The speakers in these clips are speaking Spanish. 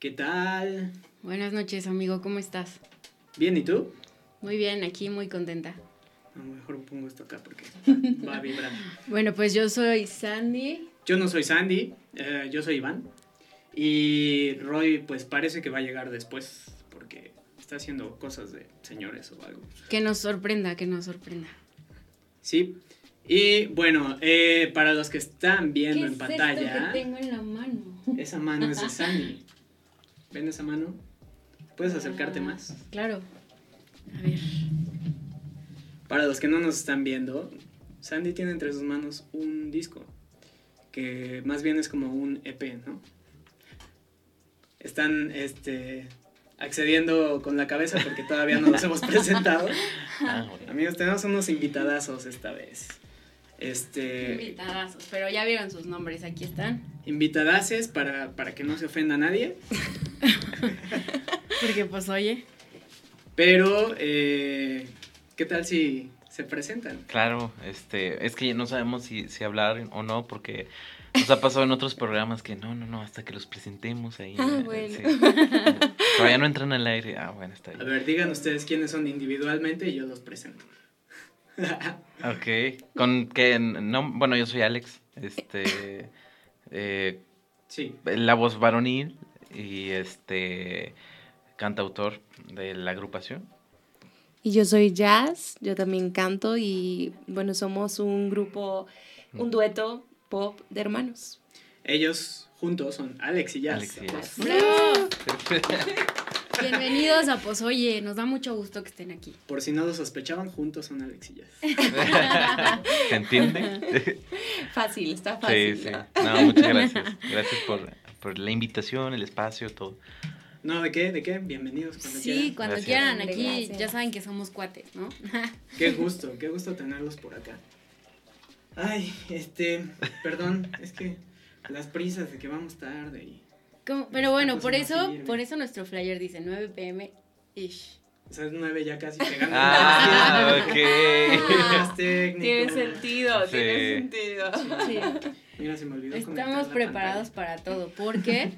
¿Qué tal? Buenas noches, amigo, ¿cómo estás? Bien, ¿y tú? Muy bien, aquí muy contenta. A lo mejor pongo esto acá porque va a vibrar. Bueno, pues yo soy Sandy. Yo no soy Sandy, eh, yo soy Iván. Y Roy, pues parece que va a llegar después porque está haciendo cosas de señores o algo. Que nos sorprenda, que nos sorprenda. Sí. Y bueno, eh, para los que están viendo en ¿Qué pantalla, Es esto que tengo en la mano? esa mano es de Sandy. ¿Ven esa mano? ¿Puedes acercarte Ah, más? Claro. A ver. Para los que no nos están viendo, Sandy tiene entre sus manos un disco, que más bien es como un EP, ¿no? Están este, accediendo con la cabeza porque todavía no los hemos presentado. Ah, bueno. Amigos, tenemos unos invitadazos esta vez. Este, Invitadazos, pero ya vieron sus nombres, aquí están. Invitadaces para, para que no se ofenda a nadie, Porque pues oye, pero eh, ¿qué tal si se presentan? Claro, este, es que no sabemos si, si hablar o no, porque nos ha pasado en otros programas que no, no, no, hasta que los presentemos ahí. Ah, bueno. sí. Todavía no entran al aire. Ah, bueno, está A bien. ver, digan ustedes quiénes son individualmente y yo los presento. Ok, con que, no, bueno, yo soy Alex, este, eh, Sí, la voz varonil y este, cantautor de la agrupación. Y yo soy Jazz, yo también canto y bueno, somos un grupo, un dueto pop de hermanos. ellos juntos son Alex y Jazz. Alex y Jazz. ¡Bravo! Bienvenidos a Pues Oye, nos da mucho gusto que estén aquí. Por si no lo sospechaban, juntos son Alex y Jazz. ¿Se entiende? Fácil, está Sí, fácil. sí. ¿no? No, muchas gracias. Gracias por, por la invitación, el espacio, todo. No, ¿de qué? ¿De qué? Bienvenidos cuando Sí, quieran. cuando Gracias. quieran, aquí gracias. ya saben que somos cuates, ¿no? Qué gusto, qué gusto tenerlos por acá. Ay, este, perdón, es que las prisas de que vamos tarde y... Pero bueno, Esta por eso, por eso nuestro flyer dice 9 pm ish. O sea, es nueve ya casi pegando. Ah, ok. Técnico. Tiene sentido, Sí. tiene sentido. Sí. Mira, se me olvidó Estamos preparados para todo, porque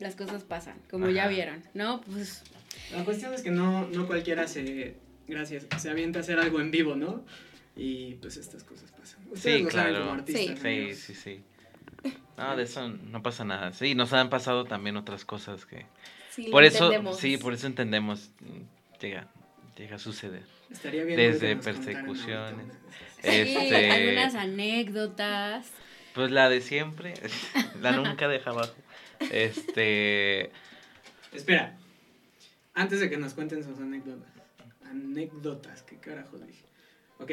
las cosas pasan, como ya vieron, ¿no? Pues. La cuestión es que no, no cualquiera se... Gracias, se avienta a hacer algo en vivo, ¿no? Y pues estas cosas pasan. Ustedes Sí, lo saben claro. como artistas, Sí, sí, sí. No, de eso no pasa nada. Sí, nos han pasado también otras cosas que... Sí, Por lo eso, entendemos. sí, por eso entendemos. Llega, llega a suceder. Estaría bien Desde persecuciones. esas. sí, Este- algunas anécdotas. Pues la de siempre, la nunca deja abajo. Este... Espera, antes de que nos cuenten sus anécdotas. Anécdotas, ¿qué carajo dije? Ok,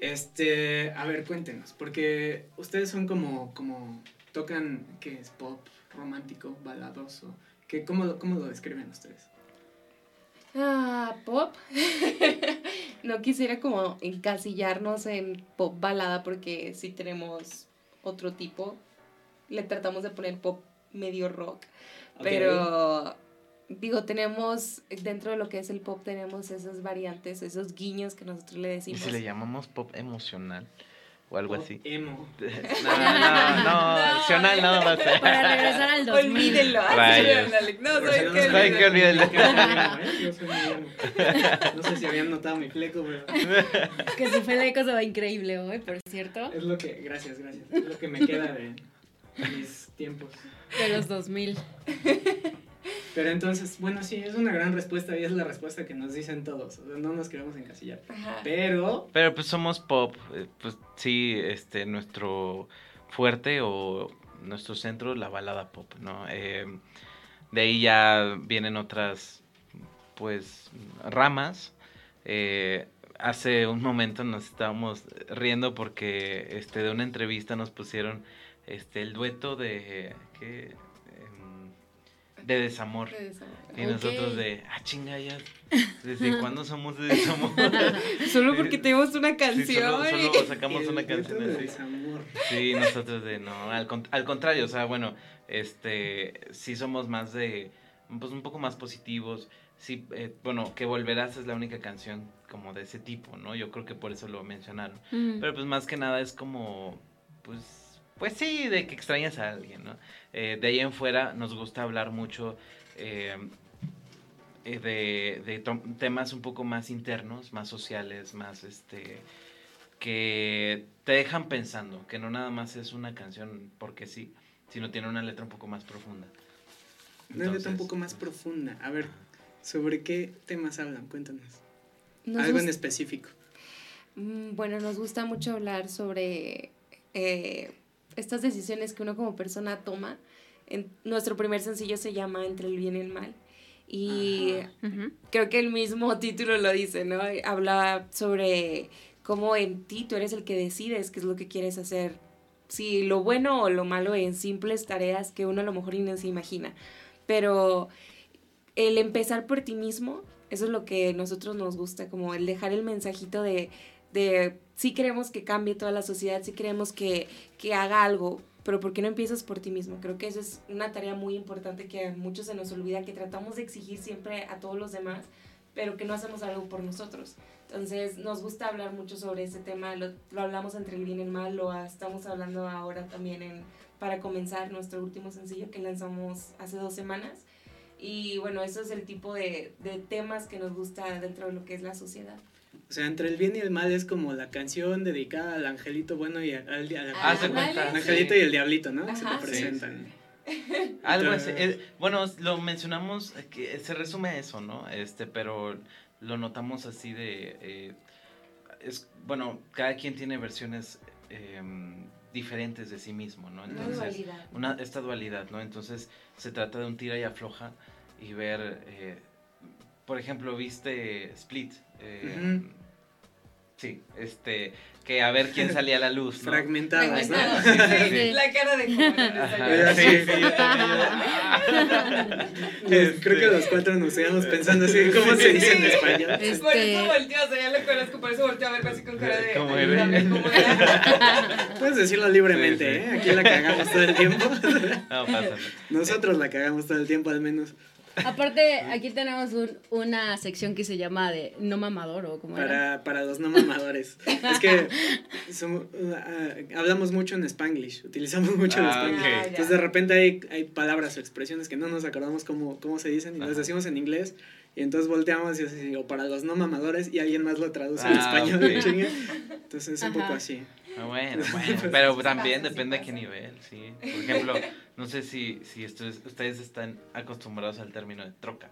este, a ver, cuéntenos, porque ustedes son como, como, tocan, ¿qué es? Pop, romántico, baladoso. ¿Qué, cómo, lo- ¿Cómo lo describen ustedes? Ah, pop. no quisiera como encasillarnos en pop balada porque sí tenemos otro tipo. Le tratamos de poner pop medio rock. Pero digo, tenemos dentro de lo que es el pop tenemos esas variantes, esos guiños que nosotros le ¿Y decimos. si le llamamos pop emocional? O algo pop así. Emo. No, no, no, emocional no va a ser. Para regresar al 2000. Olvídenlo. No, si ¿saben no Saben que olvídenlo. Yo soy emo, ¿eh? Yo soy muy emo. No sé si habían notado mi fleco, pero Que su feleco se va increíble hoy, por cierto, es lo que, gracias, gracias, es lo que me queda de mis tiempos. de los 2000. Pero entonces, bueno, sí, es una gran respuesta y es la respuesta que nos dicen todos. O sea, no nos queremos encasillar. Ajá. Pero, Pero pues somos pop, eh, pues sí, este, nuestro fuerte o nuestro centro, la balada pop, ¿no? Eh, de ahí ya vienen otras, pues, ramas. Eh, hace un momento nos estábamos riendo porque, este, de una entrevista nos pusieron, este, el dueto de, ¿qué? Em, de desamor. Y nosotros de, ah, chinga, ya, ¿desde cuándo somos de desamor? Solo porque tenemos una Sí, canción. solo, solo sacamos el una canción de así. desamor. Sí, nosotros de no, al, al contrario, o sea, bueno, este, sí somos más de, pues un poco más positivos, sí, eh, bueno, que Volverás es la única canción como de ese tipo, ¿no? Yo creo que por eso lo mencionaron. Mm. Pero pues más que nada es como, pues, pues sí, de que extrañas a alguien, ¿no? Eh, de ahí en fuera nos gusta hablar mucho eh, eh, de, de temas un poco más internos, más sociales, más este que te dejan pensando, que no nada más es una canción porque sí, sino tiene una letra un poco más profunda. Una letra un Entonces, poco más profunda. A ver, ¿sobre qué temas hablan? Cuéntanos. Nos Algo en específico. Mm, Bueno, nos gusta mucho hablar sobre eh, estas decisiones que uno como persona toma. En, nuestro primer sencillo se llama Entre el bien y el mal. Y creo que el mismo título lo dice, ¿no? Habla sobre cómo en ti tú eres el que decides qué es lo que quieres hacer. Si lo bueno o lo malo en simples tareas que uno a lo mejor ni se imagina. Pero el empezar por ti mismo, eso es lo que a nosotros nos gusta, como el dejar el mensajito de, de sí queremos que cambie toda la sociedad, sí queremos que, que haga algo, pero ¿por qué no empiezas por ti mismo? Creo que esa es una tarea muy importante que a muchos se nos olvida, que tratamos de exigir siempre a todos los demás, pero que no hacemos algo por nosotros. Entonces nos gusta hablar mucho sobre ese tema, lo, lo hablamos entre el bien y el mal, lo estamos hablando ahora también en, para comenzar nuestro último sencillo que lanzamos hace dos semanas. Y bueno, eso es el tipo de, de temas que nos gusta dentro de lo que es la sociedad. O sea, entre el bien y el mal es como la canción dedicada al angelito bueno y al, al, al- Ah, cuenta. al angelito y el diablito, ¿no? Se Ajá. te Sí, presentan. Algo así. Bueno, lo mencionamos, que se resume a eso, ¿no? Este, pero lo notamos así de... eh, es, bueno, cada quien tiene versiones em, diferentes de sí mismo, ¿no? Una Entonces, dualidad. una, esta dualidad, ¿no? Entonces se trata de un tira y afloja y ver, eh, por ejemplo, viste Split. eh. Sí, este, que a ver quién salía a la luz, ¿no? Fragmentadas, ¿no? Fragmentado. Sí, sí. La cara de. Ajá, Sí, sí, Los- creo que los cuatro nos quedamos pensando así, ¿cómo se dice en español? Este- Por eso volteó, o sea, ya lo conozco, por eso volteó a verme así con cara de. ¿Cómo era? ¿cómo era? Puedes decirlo libremente, Sí, sí. ¿eh? Aquí la cagamos todo el tiempo. No, pasa. Nosotros la cagamos todo el tiempo al menos. Aparte, aquí tenemos un- una sección que se llama de no mamador o como era. Para, para los no mamadores. Es que somos- ah, hablamos mucho en Spanglish, utilizamos mucho Ah, Spanglish. ok. Ah. Entonces de repente hay, hay palabras o expresiones que no nos acordamos cómo, cómo se dicen y las Ajá. decimos en inglés y entonces volteamos y así, o para los no mamadores y alguien más lo traduce en Ah, español. ok. chinga. Entonces es un poco Ajá. así. Ah, Bueno, bueno, pero también depende a qué nivel, sí. Por ejemplo, no sé si, si ustedes, ustedes están acostumbrados al término de troca.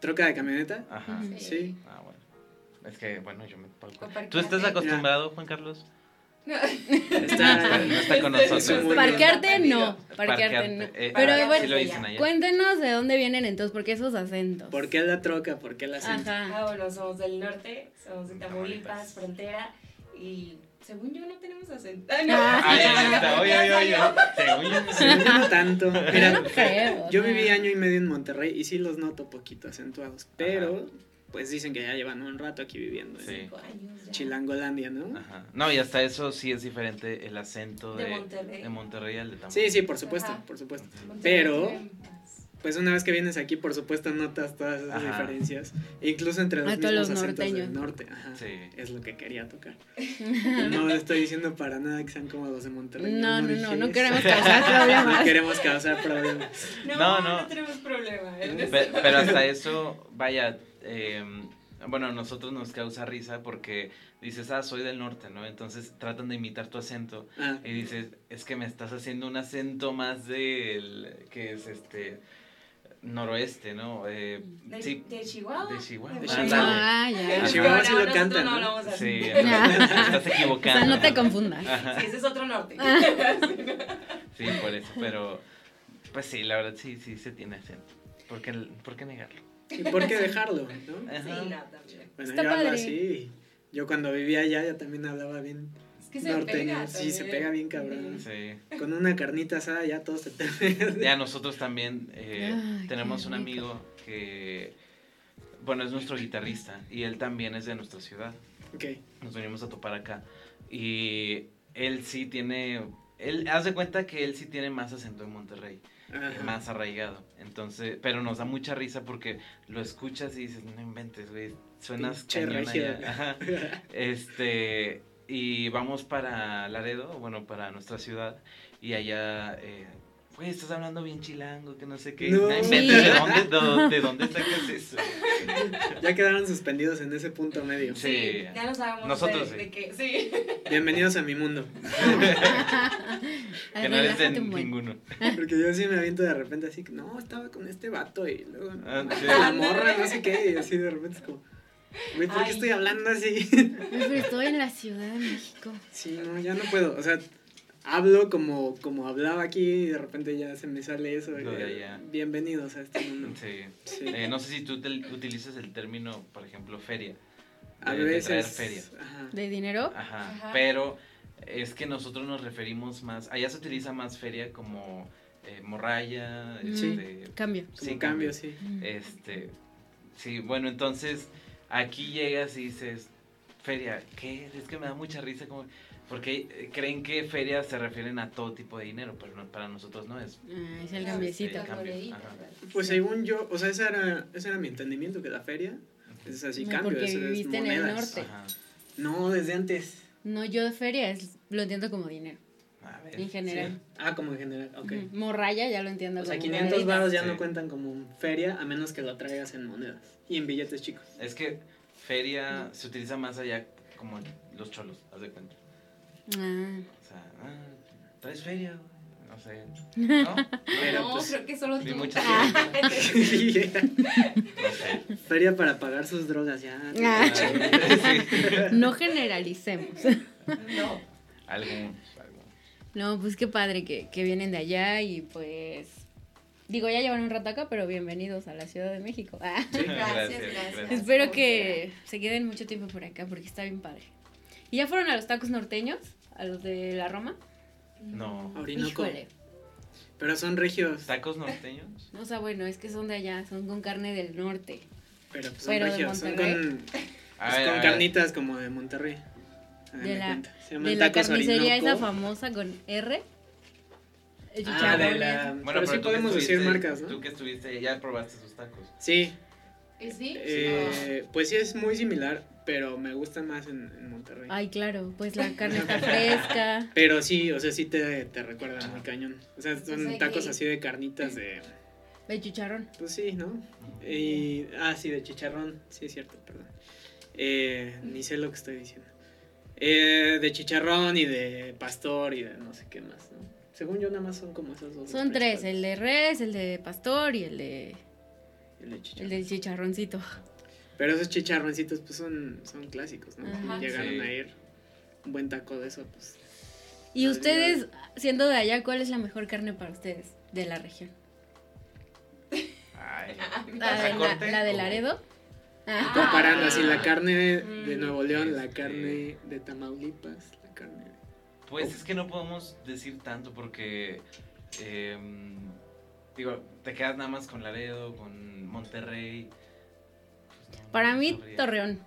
¿Troca de camioneta? Ajá. Sí. Ah, bueno. Es que, bueno, yo me... ¿Tú estás acostumbrado, Juan Carlos? Está, No está con nosotros. Parquearte no, parquearte no. eh, Pero ah, bueno, sí lo dicen allá. Cuéntenos de dónde vienen entonces, porque esos acentos. ¿Por qué la troca? ¿Por qué la acento? Ah, Ajá. bueno, somos del norte, somos de Tamaulipas. frontera, y según yo no tenemos acento. Ah, no. Ah, oye, oye, oye. Según yo- Según yo no tanto. Mira, no creo. yo viví año y medio en Monterrey y sí los noto poquito acentuados, pero pues dicen que ya llevan un rato aquí viviendo en Sí. Cinco años ya. Chilangolandia, ¿no? Ajá. No, y hasta eso sí es diferente el acento De de, Monterrey. de Monterrey al de Tamaulipas. Sí, sí, por supuesto, Ajá. por supuesto. Monterrey Pero-. Pues una vez que vienes aquí, por supuesto, notas todas esas Ajá. diferencias. E incluso entre los A todos mismos los acentos del norteños. norte. Ajá. Sí. Es lo que quería tocar. No estoy diciendo para nada que sean como los de Monterrey. No, no, no, no queremos causar No problemas. queremos causar problemas. No, No, no, no. tenemos problema. Pe- Pero, hasta eso, vaya, eh, bueno, a nosotros nos causa risa porque dices, ah, soy del norte, ¿no? Entonces tratan de imitar tu acento Ah, y dices, es que me estás haciendo un acento más del, que es este, noroeste, ¿no? Eh, ¿De, sí, de Chihuahua? de Chihuahua. De ándale. Chihuahua. Ah, En ya. Chihuahua sí lo cantan, no ¿no? hablamos así. Sí, entonces te estás O equivocando. sea, no te confundas. Ajá. Sí, ese es otro norte. Sí, por eso, pero pues sí, la verdad sí, sí se tiene acento. ¿Por qué, por qué negarlo? ¿Y por qué dejarlo? ¿no? Ajá. Sí, no, también. Bueno, Está yo hablo así. Yo cuando vivía allá, yo también hablaba bien que se norteño. pega. Sí, se pega bien cabrón. Sí. Con una carnita asada ya todos se te pegan. Ya nosotros también eh, Ay, tenemos un rico. amigo que, bueno, es nuestro guitarrista y él también es de nuestra ciudad. Ok. Nos venimos a topar acá y él sí tiene, él haz de cuenta que él sí tiene más acento en Monterrey, Ajá. más arraigado. Entonces, pero nos da mucha risa porque lo escuchas y dices, no inventes, güey, suenas cañón allá". Ajá. Este, y vamos para Laredo, bueno, para nuestra ciudad, y allá, eh, güey, estás hablando bien chilango, que no sé qué. No. No Sí. ¿de, dónde, de dónde sacas eso? Ya quedaron suspendidos en ese punto medio. Sí. ya no sabemos Nosotros de, sí. de qué. Sí. Bienvenidos a mi mundo. Que no eres de Relájate un buen. ninguno. Porque yo sí me aviento de repente así, que, no, estaba con este vato y luego no, Ah, sí. la morra, no sé qué, y así de repente es como, güey, ¿por qué Ay. estoy hablando así? Pero estoy en la Ciudad de México. Sí, no, ya no puedo, o sea, hablo como, como hablaba aquí y de repente ya se me sale eso. Lo de eh, allá. Bienvenidos a este mundo. Sí. Sí. Eh, no sé si tú te- utilizas el término, por ejemplo, feria. a de- de traer veces. feria. Ajá. ¿De dinero? Ajá, Ajá. pero es que nosotros nos referimos más, allá se utiliza más feria como eh, morralla, Mm. este, Cambio. Como sí, cambio, sí. este, sí, bueno, entonces aquí llegas y dices, feria, ¿qué? Es que me da mucha risa como, porque eh, creen que feria se refieren a todo tipo de dinero, pero no- para nosotros no es. Ah, es el Claro, cambiecito. sí. Pues Sí. según yo, o sea, ese era, ese era mi entendimiento, que la feria es así No, cambio, porque eso es viviste en el monedas. norte. Ajá. No, desde antes. No, yo de feria es, lo entiendo como dinero. En general. Ah, como en general, ok. Ujú. Morralla ya lo entiendo O sea, como 500 moneditas. baros ya Sí. no cuentan como feria a menos que lo traigas en monedas y en billetes chicos. Es que feria se utiliza más allá como los cholos, haz de cuenta. Ah. O sea, ah, ¿traes feria? güey? No sé. ¿No? Pero, no, pues- creo que solo tú. mucha Ah, No sé. feria para pagar sus drogas ya. Ah. Sí. No generalicemos. no. Algunos. No, pues qué padre que, que vienen de allá y pues... Digo, ya llevan un rato acá, pero bienvenidos a la Ciudad de México. Ah. Gracias, Gracias, gracias. gracias. Espero que se queden mucho tiempo por acá porque está bien padre. ¿Y ya fueron a los tacos norteños? ¿A los de la Roma? No. Orinoco. Híjole. Pero son regios. ¿Tacos norteños? O sea, bueno, es que son de allá, son con carne del norte. Pero pues son Pero regios. Son con, pues, ver, con carnitas como de Monterrey. De de la. Se de la carnicería esa famosa con R. El Ah, de la... ese. pero, sí podemos decir estuviste- marcas, ¿no? Tú que estuviste, ya probaste sus tacos. Sí, ¿Y sí? eh, pues sí es muy similar, pero me gusta más en, en Monterrey. Ay, claro, pues la carne está fresca. Pero sí, o sea, sí te, te recuerda muy cañón. O sea, son O sea tacos que- así de carnitas de... El chicharrón. Pues sí, ¿no? Y, ah, sí, de chicharrón. Sí, es cierto, perdón. Eh, ni sé lo que estoy diciendo. Eh, de chicharrón y de pastor y de no sé qué más, ¿no? Según yo, nada más son como esos dos. Son tres, el de res, el de pastor y el de El de el chicharrón. del chicharroncito. Pero esos chicharroncitos, pues son, son clásicos, ¿no? Ajá. Llegaron Sí. a ir un buen taco de eso, pues. Y ustedes, siendo de allá, ¿cuál es la mejor carne para ustedes de la región? Ay. ¿La, de, la, la de Laredo? Ah. Comparando así la carne de Mm. Nuevo León, la carne de Tamaulipas, la carne de... Pues es que no podemos decir tanto porque, em, digo, te quedas nada más con Laredo, con Monterrey. Pues no, Para no mí, sabría. Torreón.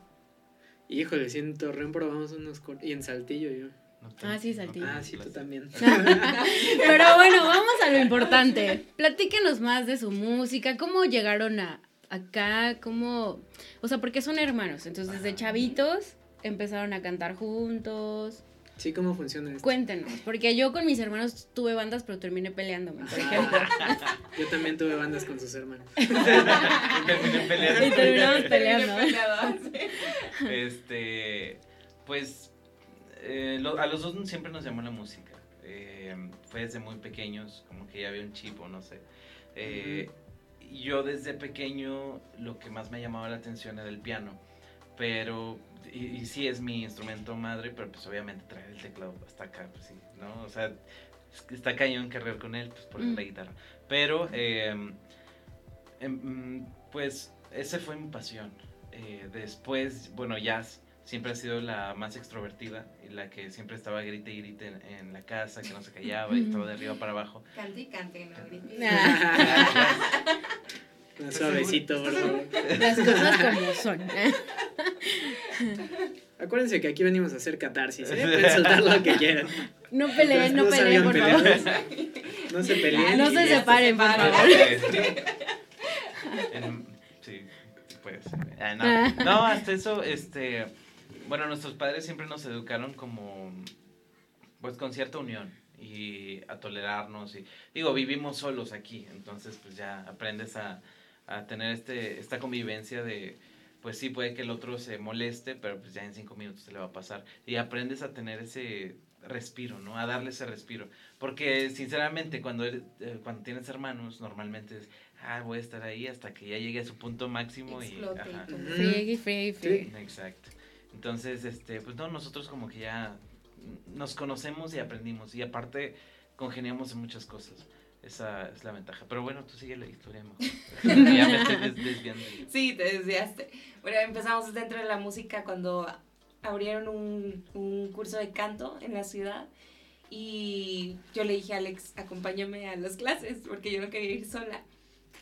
Híjole, si en Torreón probamos unos cortes. Y en Saltillo yo. No Ah, sí, Saltillo. Ah, sí, tú también. Pero bueno, vamos a lo importante. Platíquenos más de su música, cómo llegaron a acá, cómo, o sea, porque son hermanos, entonces desde chavitos empezaron a cantar juntos. Sí, ¿cómo funciona esto? Cuéntenos, porque yo con mis hermanos tuve bandas, pero terminé peleándome, por ejemplo. Yo también tuve bandas con sus hermanos. Y terminé peleando. Y terminamos peleando. Este, pues, eh, lo- a los dos siempre nos llamó la música. Eh, fue desde muy pequeños, como que ya había un chip o no sé. Eh, Yo desde pequeño lo que más me llamaba la atención era el piano. Pero, y, y sí es mi instrumento madre, pero pues obviamente traer el teclado hasta acá, pues sí, ¿no? O sea, está cañón cargar con él, pues por Mm. la guitarra. Pero, eh, em, pues, esa fue mi pasión. Eh, después, bueno, jazz siempre ha sido la más extrovertida y la que siempre estaba grite y grite en, en la casa, que no se callaba y estaba de arriba para abajo. Cante y cante, no grites. Ah, Más suavecito, por favor. las cosas como son. Acuérdense que aquí venimos a hacer catarsis, ¿eh? Pueden soltar lo que quieran. No peleen, no No peleen, por favor. No se peleen. No se separen, por favor. Sí, puede ser. Ah, no. Ah. No, hasta eso, este, Bueno, nuestros padres siempre nos educaron como, pues con cierta unión y a tolerarnos y digo, vivimos solos aquí, entonces pues ya aprendes a, a tener este, esta convivencia de, pues sí, puede que el otro se moleste, pero pues ya en cinco minutos se le va a pasar. Y aprendes a tener ese respiro, ¿no? A darle ese respiro. Porque sinceramente cuando, eres- eh, cuando tienes hermanos, normalmente es, ah, voy a estar ahí hasta que ya llegue a su punto máximo y... Explote y ajá. Friegue, friegue, friegue. Exacto. Entonces, este, pues no, nosotros como que ya nos conocemos y aprendimos. Y aparte, congeniamos en muchas cosas. Esa es la ventaja. Pero bueno, tú sigue la historia mejor. ya me estoy des- desviando. Sí, te desviaste. Bueno, empezamos dentro de la música cuando abrieron un, un curso de canto en la ciudad y yo le dije a Alex, acompáñame a las clases porque yo no quería ir sola.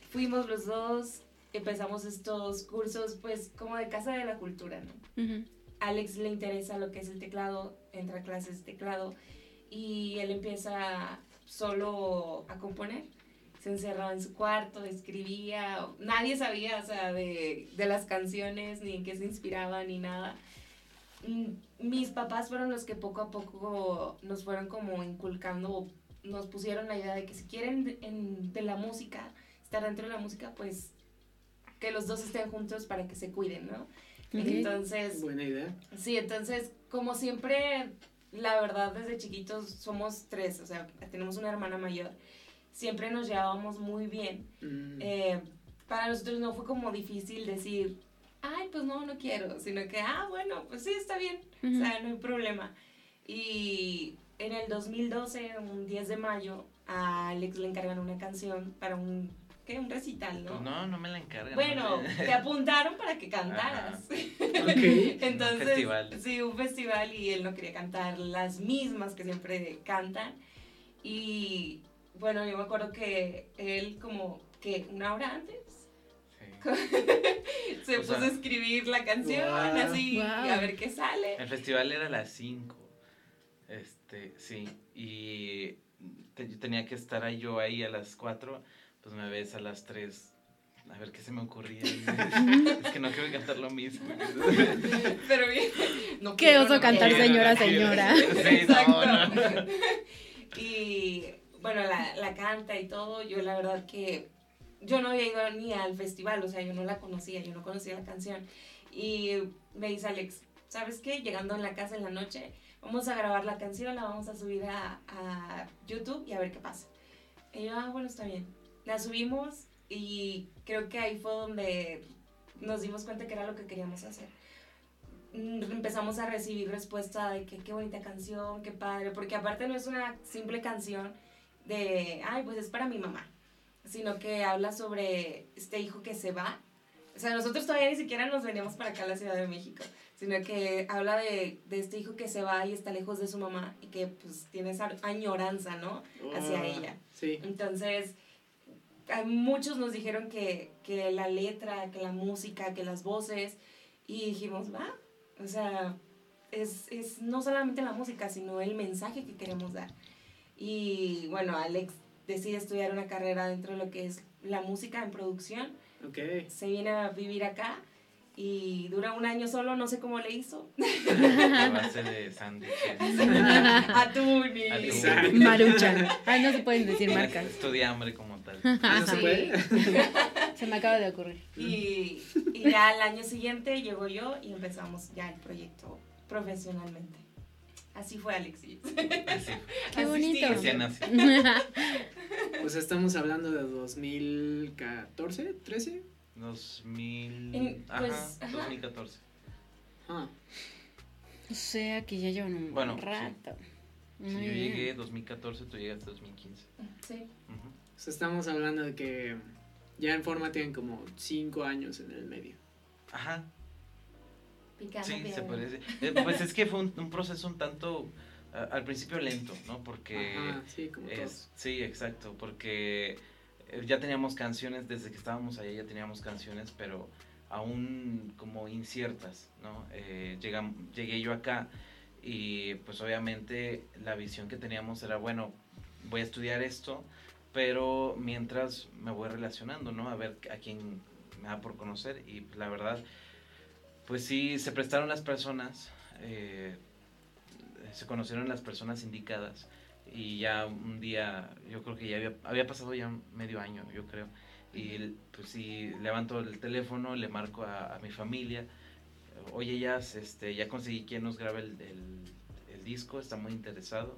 Fuimos los dos, empezamos estos cursos pues como de Casa de la Cultura, ¿no? Alex le interesa lo que es el teclado, entra a clases de teclado y él empieza solo a componer. Se encerraba en su cuarto, escribía, nadie sabía, o sea, de, de las canciones, ni en qué se inspiraba, ni nada. Mm, Mis papás fueron los que poco a poco nos fueron como inculcando, nos pusieron la idea de que si quieren de, en- de la música, estar dentro de la música, pues que los dos estén juntos para que se cuiden, ¿no? Entonces, Buena idea. Sí, entonces, como siempre, la verdad, desde chiquitos somos tres, o sea, tenemos una hermana mayor. Siempre nos llevábamos muy bien. Mm. Eh, para nosotros no fue como difícil decir, ay, pues no, no quiero, sino que, ah, bueno, pues sí, está bien, o sea, no hay problema. Y en el 2012, un 10 de mayo, a Alex le encargan una canción para un, ¿qué? Un recital, ¿no? Pues no, no me la encargan. Bueno, no te apuntaron para que cantaras. Ok. Entonces, festival. sí, un festival y él no quería cantar las mismas que siempre cantan. Y bueno, yo me acuerdo que él como que una hora antes Sí. se O puso sea- a escribir la canción, así, Guau. a ver qué sale. El festival era a las 5. Este, sí. Y te- yo tenía que estar ahí yo ahí a las 4. Pues me ves a las 3. A ver qué se me ocurría. es que no quiero cantar lo mismo. Pero bien, no Qué oso no cantar, quiero. señora, no señora. Sí, Exacto. no, no. Y bueno, la, la canta y todo, yo la verdad que yo no había ido ni al festival, o sea, yo no la conocía, yo no conocía la canción. Y me dice Alex, ¿sabes qué? Llegando en la casa en la noche, vamos a grabar la canción, la vamos a subir a, a YouTube y a ver qué pasa. Y yo, ah, bueno, está bien. La subimos y creo que ahí fue donde nos dimos cuenta que era lo que queríamos hacer. Mm, Empezamos a recibir respuesta de que qué bonita canción, qué padre, porque aparte no es una simple canción de, ay, pues es para mi mamá, sino que habla sobre este hijo que se va. O sea, nosotros todavía ni siquiera nos veníamos para acá a la Ciudad de México, sino que habla de, de este hijo que se va y está lejos de su mamá y que pues tiene esa añoranza, ¿no? Hacia Oh, ella. Sí. Entonces, muchos nos dijeron que, que la letra, que la música, que las voces, y dijimos, va, o sea, es, es no solamente la música, sino el mensaje que queremos dar. Y bueno, Alex decide estudiar una carrera dentro de lo que es la música en producción, Ok. se viene a vivir acá y dura un año solo, no sé cómo le hizo. A base de sándwiches. Atún y... Maruchan. Ay, no se pueden decir marcas. Estudia hambre como tal. ¿Eso se Sí. puede? Se me acaba de ocurrir. Y, y ya al año siguiente llegó yo y empezamos ya el proyecto profesionalmente. Así fue Alexis. Así, Qué Así bonito. sí. así nací. Pues estamos hablando de 2014, 13. 2000. En- ajá, pues, ajá. 2014. Ah, O sea que ya llevan un Bueno, buen rato. Sí, Muy yo llegué 2014, tú llegaste 2015. Sí. Ujú. pues estamos hablando de que ya en forma tienen como 5 años en el medio. Ajá, Picando sí, se piedra. puede decir. Eh, pues es que fue un, un proceso un tanto, a- al principio lento, ¿no? Porque... Ajá, sí, como todo. Es, sí, exacto, porque ya teníamos canciones, desde que estábamos allá ya teníamos canciones, pero aún como inciertas, ¿no? Eh, llegué yo acá y pues obviamente la visión que teníamos era, bueno, voy a estudiar esto, pero mientras me voy relacionando, ¿no? A ver a quién me da por conocer y pues, la verdad, pues sí, se prestaron las personas eh, se conocieron las personas indicadas y ya un día, yo creo que ya había, había pasado ya medio año, yo creo, y pues sí, levanto el teléfono, le marco a, a mi familia, oye, ya, este, ya conseguí quien nos grabe el, el, el disco, está muy interesado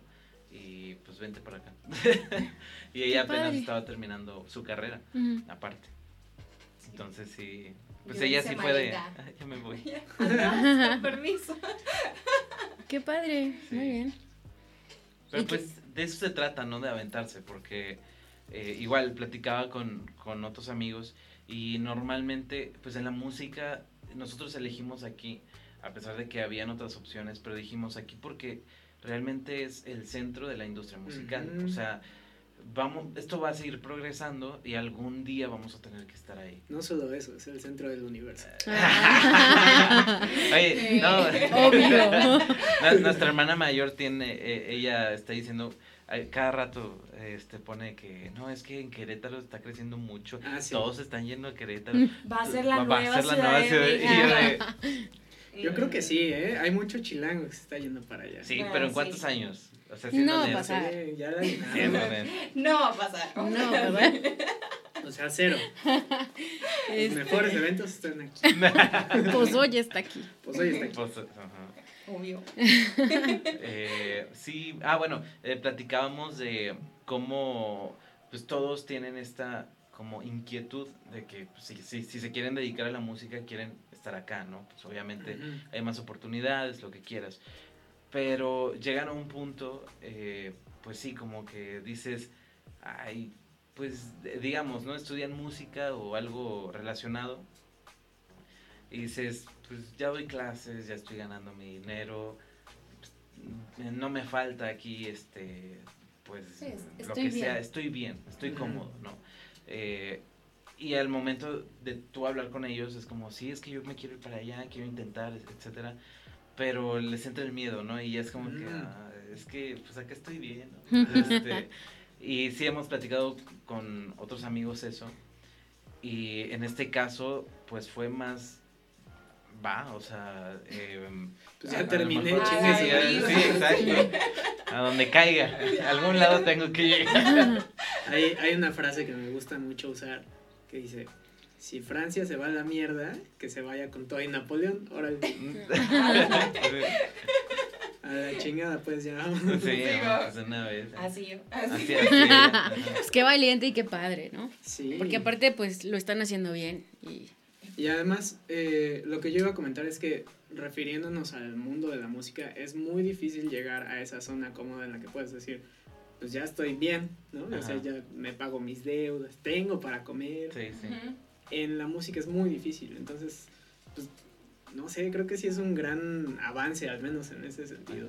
y pues vente para acá. y ella Qué apenas padre. estaba terminando su carrera, aparte. Entonces sí, pues Yo ella sí fue de, maleta. "Ay, ya me voy. Adiós, con permiso. Qué padre, Sí. muy bien. Pero ¿Y qué- pues de eso se trata, ¿no? De aventarse, porque eh, igual platicaba con, con otros amigos y normalmente, pues en la música, nosotros elegimos aquí, a pesar de que habían otras opciones, pero dijimos aquí porque realmente es el centro de la industria musical. O sea, vamos, esto va a seguir progresando y algún día vamos a tener que estar ahí. No solo eso, es el centro del universo. Ah. Oye, no. Obvio. Nu- Nuestra hermana mayor tiene, eh, ella está diciendo, cada rato este pone que, no, es que en Querétaro está creciendo mucho, Ah, sí. todos están yendo a Querétaro. Va a ser la Va- va a nueva ser la ciudad nueva de ciudad. Y yo creo que sí, ¿eh? Hay mucho chilango que se está yendo para allá. sí, pero ¿en sí. cuántos años? O sea, No va a pasar. Sí, ya la. No va a pasar. No, ¿verdad? O sea, cero. Los Este, mejores eventos están aquí. Pues hoy está aquí. Pues hoy está aquí. Pues. Obvio. Eh, sí, ah, bueno, eh, platicábamos de cómo pues todos tienen esta como inquietud de que pues, si, si, si se quieren dedicar a la música quieren estar acá, ¿no? Pues obviamente hay más oportunidades, lo que quieras. Pero llegan a un punto, eh, pues sí, como que dices, ay, pues de- digamos, ¿no? Estudian música o algo relacionado. Y dices, pues ya doy clases, ya estoy ganando mi dinero, pues, no me falta aquí, este, pues, Sí, lo que sea, estoy bien, estoy cómodo, ¿no? Eh, y al momento de tú hablar con ellos es como, sí, es que yo me quiero ir para allá, quiero intentar, etcétera, pero les entra el miedo, ¿no? Y es como que, Mm. "Ah, es que, pues acá estoy bien, ¿no? Este, y sí hemos platicado con otros amigos eso, y en este caso, pues fue más, va, o sea, em, Pues a- ya a terminé, mejor- chingue sí, exacto, a donde caiga, a algún lado tengo que llegar. Hay, hay una frase que me gusta mucho usar que dice, si Francia se va a la mierda, que se vaya con todo y Napoleón, órale, a la chingada pues ya vamos. Sí, Sí, no, va. pues de una vez. Así yo. Así, Así. así, ajá. Pues qué valiente y qué padre, ¿no? Sí. Porque aparte, pues lo están haciendo bien. Y Y además, eh, lo que yo iba a comentar es que, refiriéndonos al mundo de la música, es muy difícil llegar a esa zona cómoda en la que puedes decir, pues ya estoy bien, ¿no? O sea, ya me pago mis deudas, tengo para comer. Sí, sí. En la música es muy difícil, entonces, pues, no sé, creo que sí es un gran avance, al menos en ese sentido.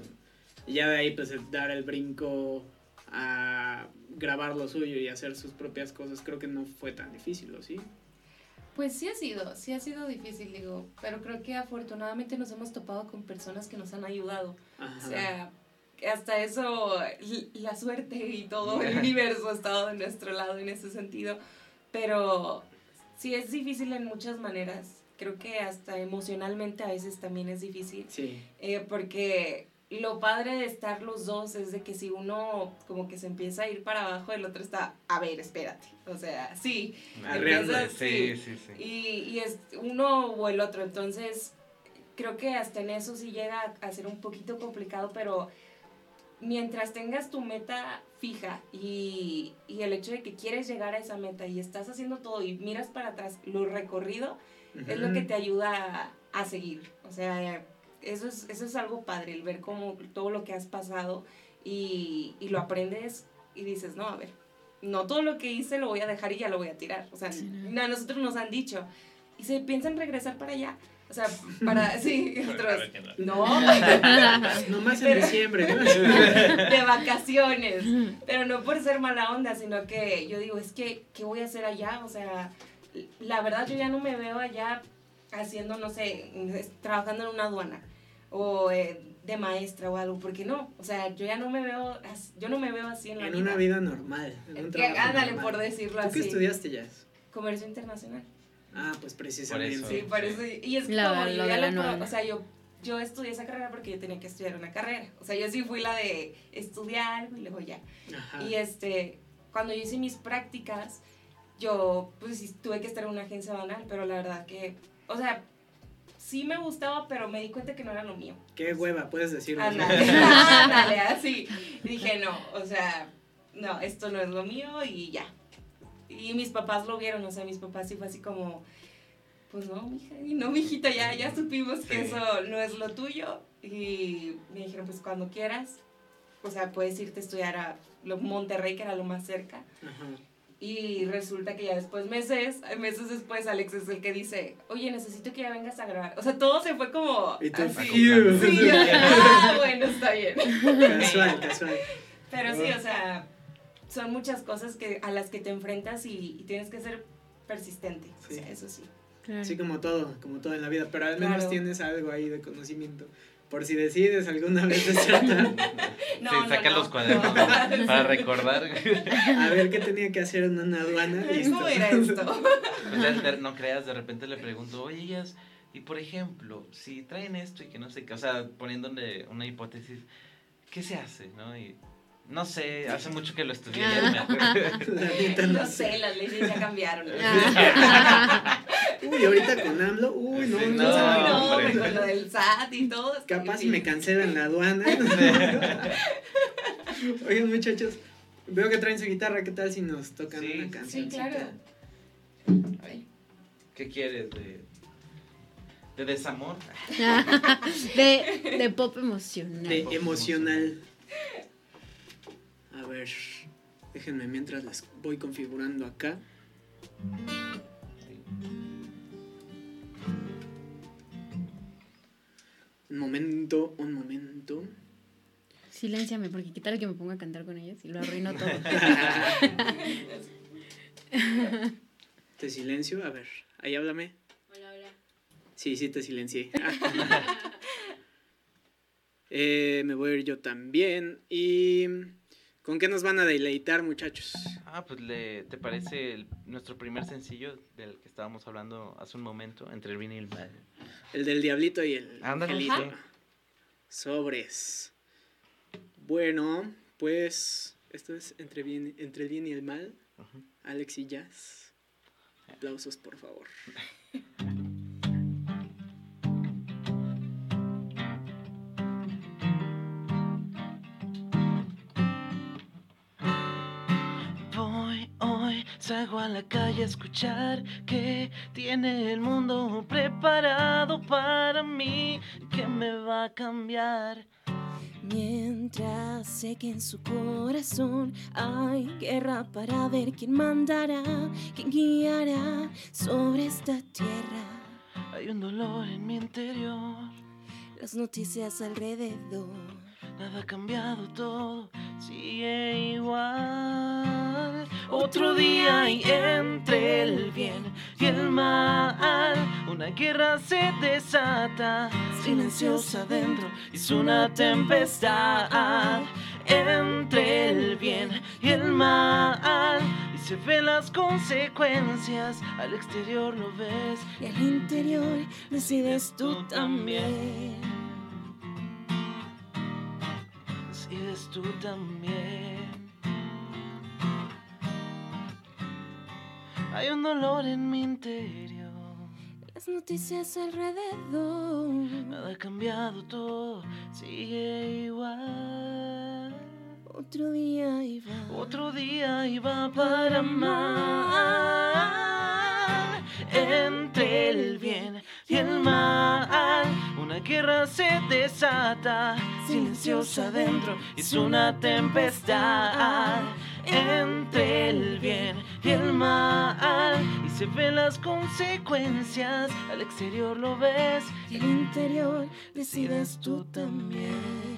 Y ya de ahí, pues, el dar el brinco a grabar lo suyo y hacer sus propias cosas, creo que no fue tan difícil, ¿o sí? Pues sí ha sido, sí ha sido difícil, digo, pero creo que afortunadamente nos hemos topado con personas que nos han ayudado. Ajá. O sea, hasta eso, la suerte y todo el universo ha estado de nuestro lado en ese sentido. Pero sí es difícil en muchas maneras. Creo que hasta emocionalmente a veces también es difícil. sí. Eh, porque lo padre de estar los dos es de que si uno como que se empieza a ir para abajo, el otro está, a ver, espérate. O sea, sí. Sí, sí, sí. Y, y es uno o el otro. Entonces, creo que hasta en eso sí llega a ser un poquito complicado, pero mientras tengas tu meta fija y, y el hecho de que quieres llegar a esa meta y estás haciendo todo y miras para atrás lo recorrido, es lo que te ayuda a, a seguir. O sea, eso es, eso es algo padre, el ver como todo lo que has pasado y, y lo aprendes y dices, no, a ver, no todo lo que hice lo voy a dejar y ya lo voy a tirar. O sea, Sí, no. a nosotros nos han dicho, y se piensan regresar para allá. O sea, para, sí, otros, no, Nomás en diciembre, de vacaciones. Pero no por ser mala onda, sino que yo digo, es que, ¿qué voy a hacer allá? O sea, la verdad yo ya no me veo allá haciendo, no sé, es- trabajando en una aduana o eh, de maestra o algo, porque no, o sea, yo ya no me veo, yo no me veo así en la En vida. una vida normal. En un trabajo ándale, normal. por decirlo ¿Tú qué así. estudiaste ya? Comercio internacional. Ah, pues precisamente. Por Sí, Sí, por eso. Y es La- como lo yo de la lo. O sea, yo yo estudié esa carrera porque yo tenía que estudiar una carrera. O sea, yo sí fui la de estudiar y luego ya. Ajá. Y este, cuando yo hice mis prácticas, yo pues sí tuve que estar en una agencia banal, pero la verdad que, o sea, sí me gustaba, pero me di cuenta que no era lo mío. Qué hueva, puedes decirlo. Ándale, ándale, así. Dije, no, o sea, no, esto no es lo mío y ya. Y mis papás lo vieron, o sea, mis papás sí fue así como, pues no, mija, y no, mijita, ya, ya supimos que Sí. eso no es lo tuyo. Y me dijeron, pues cuando quieras, o sea, puedes irte a estudiar a Monterrey, que era lo más cerca. Ajá. Y resulta que ya después, meses, meses después, Alex es el que dice, oye, necesito que ya vengas a grabar. O sea, todo se fue como tú, así. Sí, ah, bueno, está bien. Casual, casual. Pero sí, o sea, son muchas cosas que, a las que te enfrentas y, y tienes que ser persistente. O Sí. sea, eso sí. Claro. Así como todo, como todo en la vida, pero al menos Claro. tienes algo ahí de conocimiento. Por si decides alguna vez desertar, No, sí, no, saca no. los cuadernos No. para recordar. a ver qué tenía que hacer en una aduana. ¿Cómo era esto? De- no creas, de repente le pregunto, oye, ellas, y por ejemplo, si traen esto y que no sé qué, o sea, poniéndole una hipótesis, ¿qué se hace, no? Y no sé, hace mucho que lo estudié, ya no no sé. las leyes ya cambiaron. Ah. Uy, ahorita con AMLO, uy, no, Sí, no, no, no, con lo del SAT y todo. Capaz si me cancelan la aduana. Oigan, muchachos, veo que traen su guitarra. ¿Qué tal si nos tocan Sí, una sí, canción? claro. Ay, ¿Qué quieres de, de desamor? de, de pop emocional. De emocional. A ver, déjenme mientras las voy configurando acá. Un momento, un momento. Silénciame, porque qué tal que me ponga a cantar con ellas y lo arruino todo. Te silencio, a ver, ahí háblame. Hola, hola. Sí, sí, te silencié. Eh, me voy a ir yo también. ¿Y con qué nos van a deleitar, muchachos? Ah, pues le, ¿te parece el- nuestro primer sencillo del que estábamos hablando hace un momento, entre el bien y el mal? El del diablito y el Ándale. Sobres. Bueno, pues esto es entre, bien, entre el bien y el mal. Alex y Jazz. Aplausos, por favor. salgo a la calle a escuchar que tiene el mundo preparado para mí, que me va a cambiar. Mientras sé que en su corazón hay guerra para ver quién mandará, quién guiará sobre esta tierra. Hay un dolor en mi interior, Las noticias alrededor, nada ha cambiado, todo sigue igual. Otro día y entre el bien y el mal, una guerra se desata, silenciosa dentro, es una tempestad. Entre el bien y el mal, y se ven las consecuencias, al exterior lo ves y al interior decides tú también. decides tú también. Hay un dolor en mi interior. Las noticias alrededor, Nada ha cambiado, todo sigue igual. otro día iba. Otro día iba para mal. Entre el bien y el mal, una guerra se desata, silenciosa dentro, es una tempestad. Entre el bien y el mal, y se ven las consecuencias, al exterior lo ves. Y al interior decides tú también.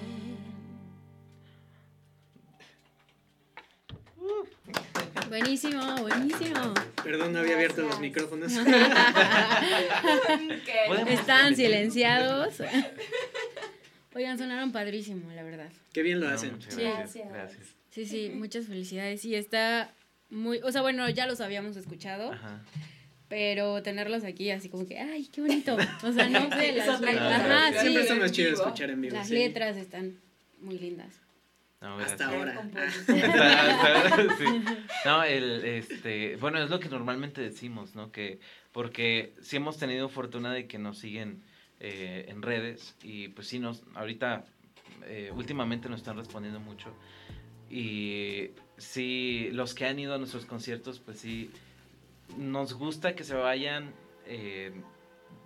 Buenísimo, buenísimo. Perdón, no había abierto los micrófonos. Están silenciados. Oigan, sonaron padrísimo, la verdad. Qué bien lo No, hacen. gracias. Sí, sí, muchas felicidades. Y está muy, o sea, bueno, ya los habíamos escuchado, Ajá. pero tenerlos aquí así como que, ay, qué bonito. O sea, no sé, las letras. cosa. Ajá, Sí, Siempre está más chido vivo. escuchar en vivo. Las sí. letras están muy lindas. No, Hasta ahora. Sí. No, el, este, bueno, es lo que normalmente decimos, ¿no? Que, porque sí hemos tenido fortuna de que nos siguen eh, en redes y pues sí, nos, ahorita, eh, últimamente nos están respondiendo mucho y sí, los que han ido a nuestros conciertos, pues sí, nos gusta que se vayan, eh,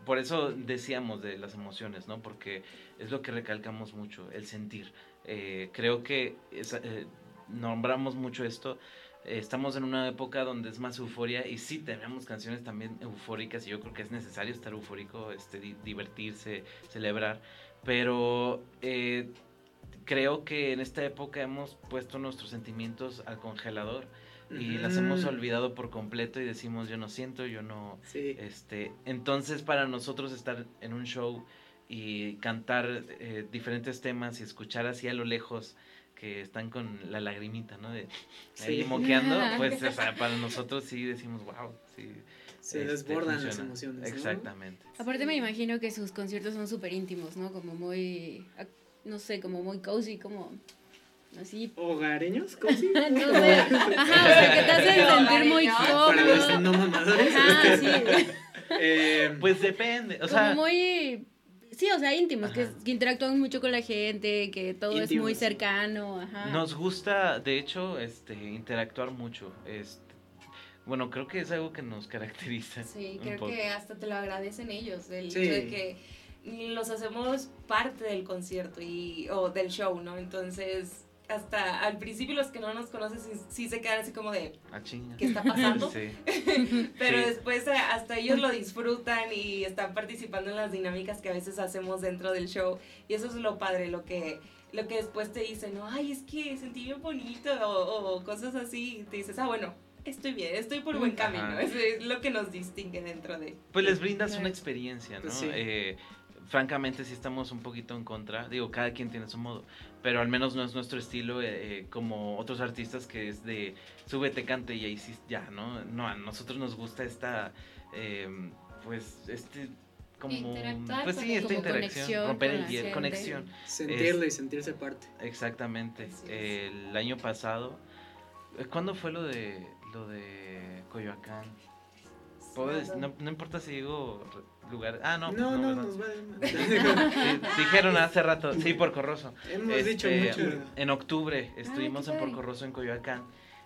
por eso decíamos de las emociones, ¿no? Porque es lo que recalcamos mucho, el sentir. Eh, creo que eh, nombramos mucho esto. estamos en una época donde es más euforia y sí tenemos canciones también eufóricas y yo creo que es necesario estar eufórico, este, di- divertirse, celebrar, pero creo que en esta época hemos puesto nuestros sentimientos al congelador y las hemos olvidado por completo y decimos yo no siento, yo no, Sí. este, entonces para nosotros estar en un show y cantar eh, diferentes temas y escuchar así a lo lejos que están con la lagrimita, ¿no? De ahí Sí. moqueando, pues o sea, para nosotros sí decimos, wow, sí. Se este, desbordan las funciona". emociones. ¿no? Exactamente. Aparte me imagino que sus conciertos son súper íntimos, ¿no? Como muy, no sé, como muy cozy, como así. ¿Hogareños? ¿Cómo sí? No sé. Ajá, o sea, que te hacen sentir muy Para los cómodo. no mamadores. Ajá, sí. Eh, Pues depende, o sea, como muy sí, o sea, íntimos, que, que interactúan mucho con la gente, que todo es muy cercano, ajá. nos gusta, de hecho, este, interactuar mucho. Este, bueno, creo que es algo que nos caracteriza. Sí, creo poco. que hasta te lo agradecen ellos, el Sí. hecho de que los hacemos parte del concierto y, o del show, ¿no? Entonces, hasta al principio los que no nos conocen sí, sí se quedan así como de, Ah. ¿qué está pasando? Sí. Pero Sí. después eh, hasta ellos lo disfrutan y están participando en las dinámicas que a veces hacemos dentro del show. Y eso es lo padre, lo que, lo que después te dicen, ¿no? Ay, es que sentí bien bonito o, o cosas así. Y te dices, ah, bueno, estoy bien, estoy por buen Ajá. camino. Eso es lo que nos distingue dentro de... Pues les brindas una experiencia, ¿no? Sí. Eh, francamente sí estamos un poquito en contra, digo, cada quien tiene su modo, pero al menos no es nuestro estilo eh, eh, como otros artistas que es de súbete, cante y ahí sí, ya, ¿no? No, a nosotros nos gusta esta, eh, pues, este, como, pues con sí, esta como interacción, conexión romper el hielo, conexión, sentirlo y sentirse parte. exactamente. El año pasado, eh, ¿cuándo fue lo de, lo de Coyoacán? Puedo decir- no, no importa si digo re- lugar. Ah, no, No, pues no, va. Sí, dijeron hace rato, sí, Porco Rosso. Hemos Este, dicho mucho. En octubre estuvimos qué en padre. Porco Rosso, en Coyoacán.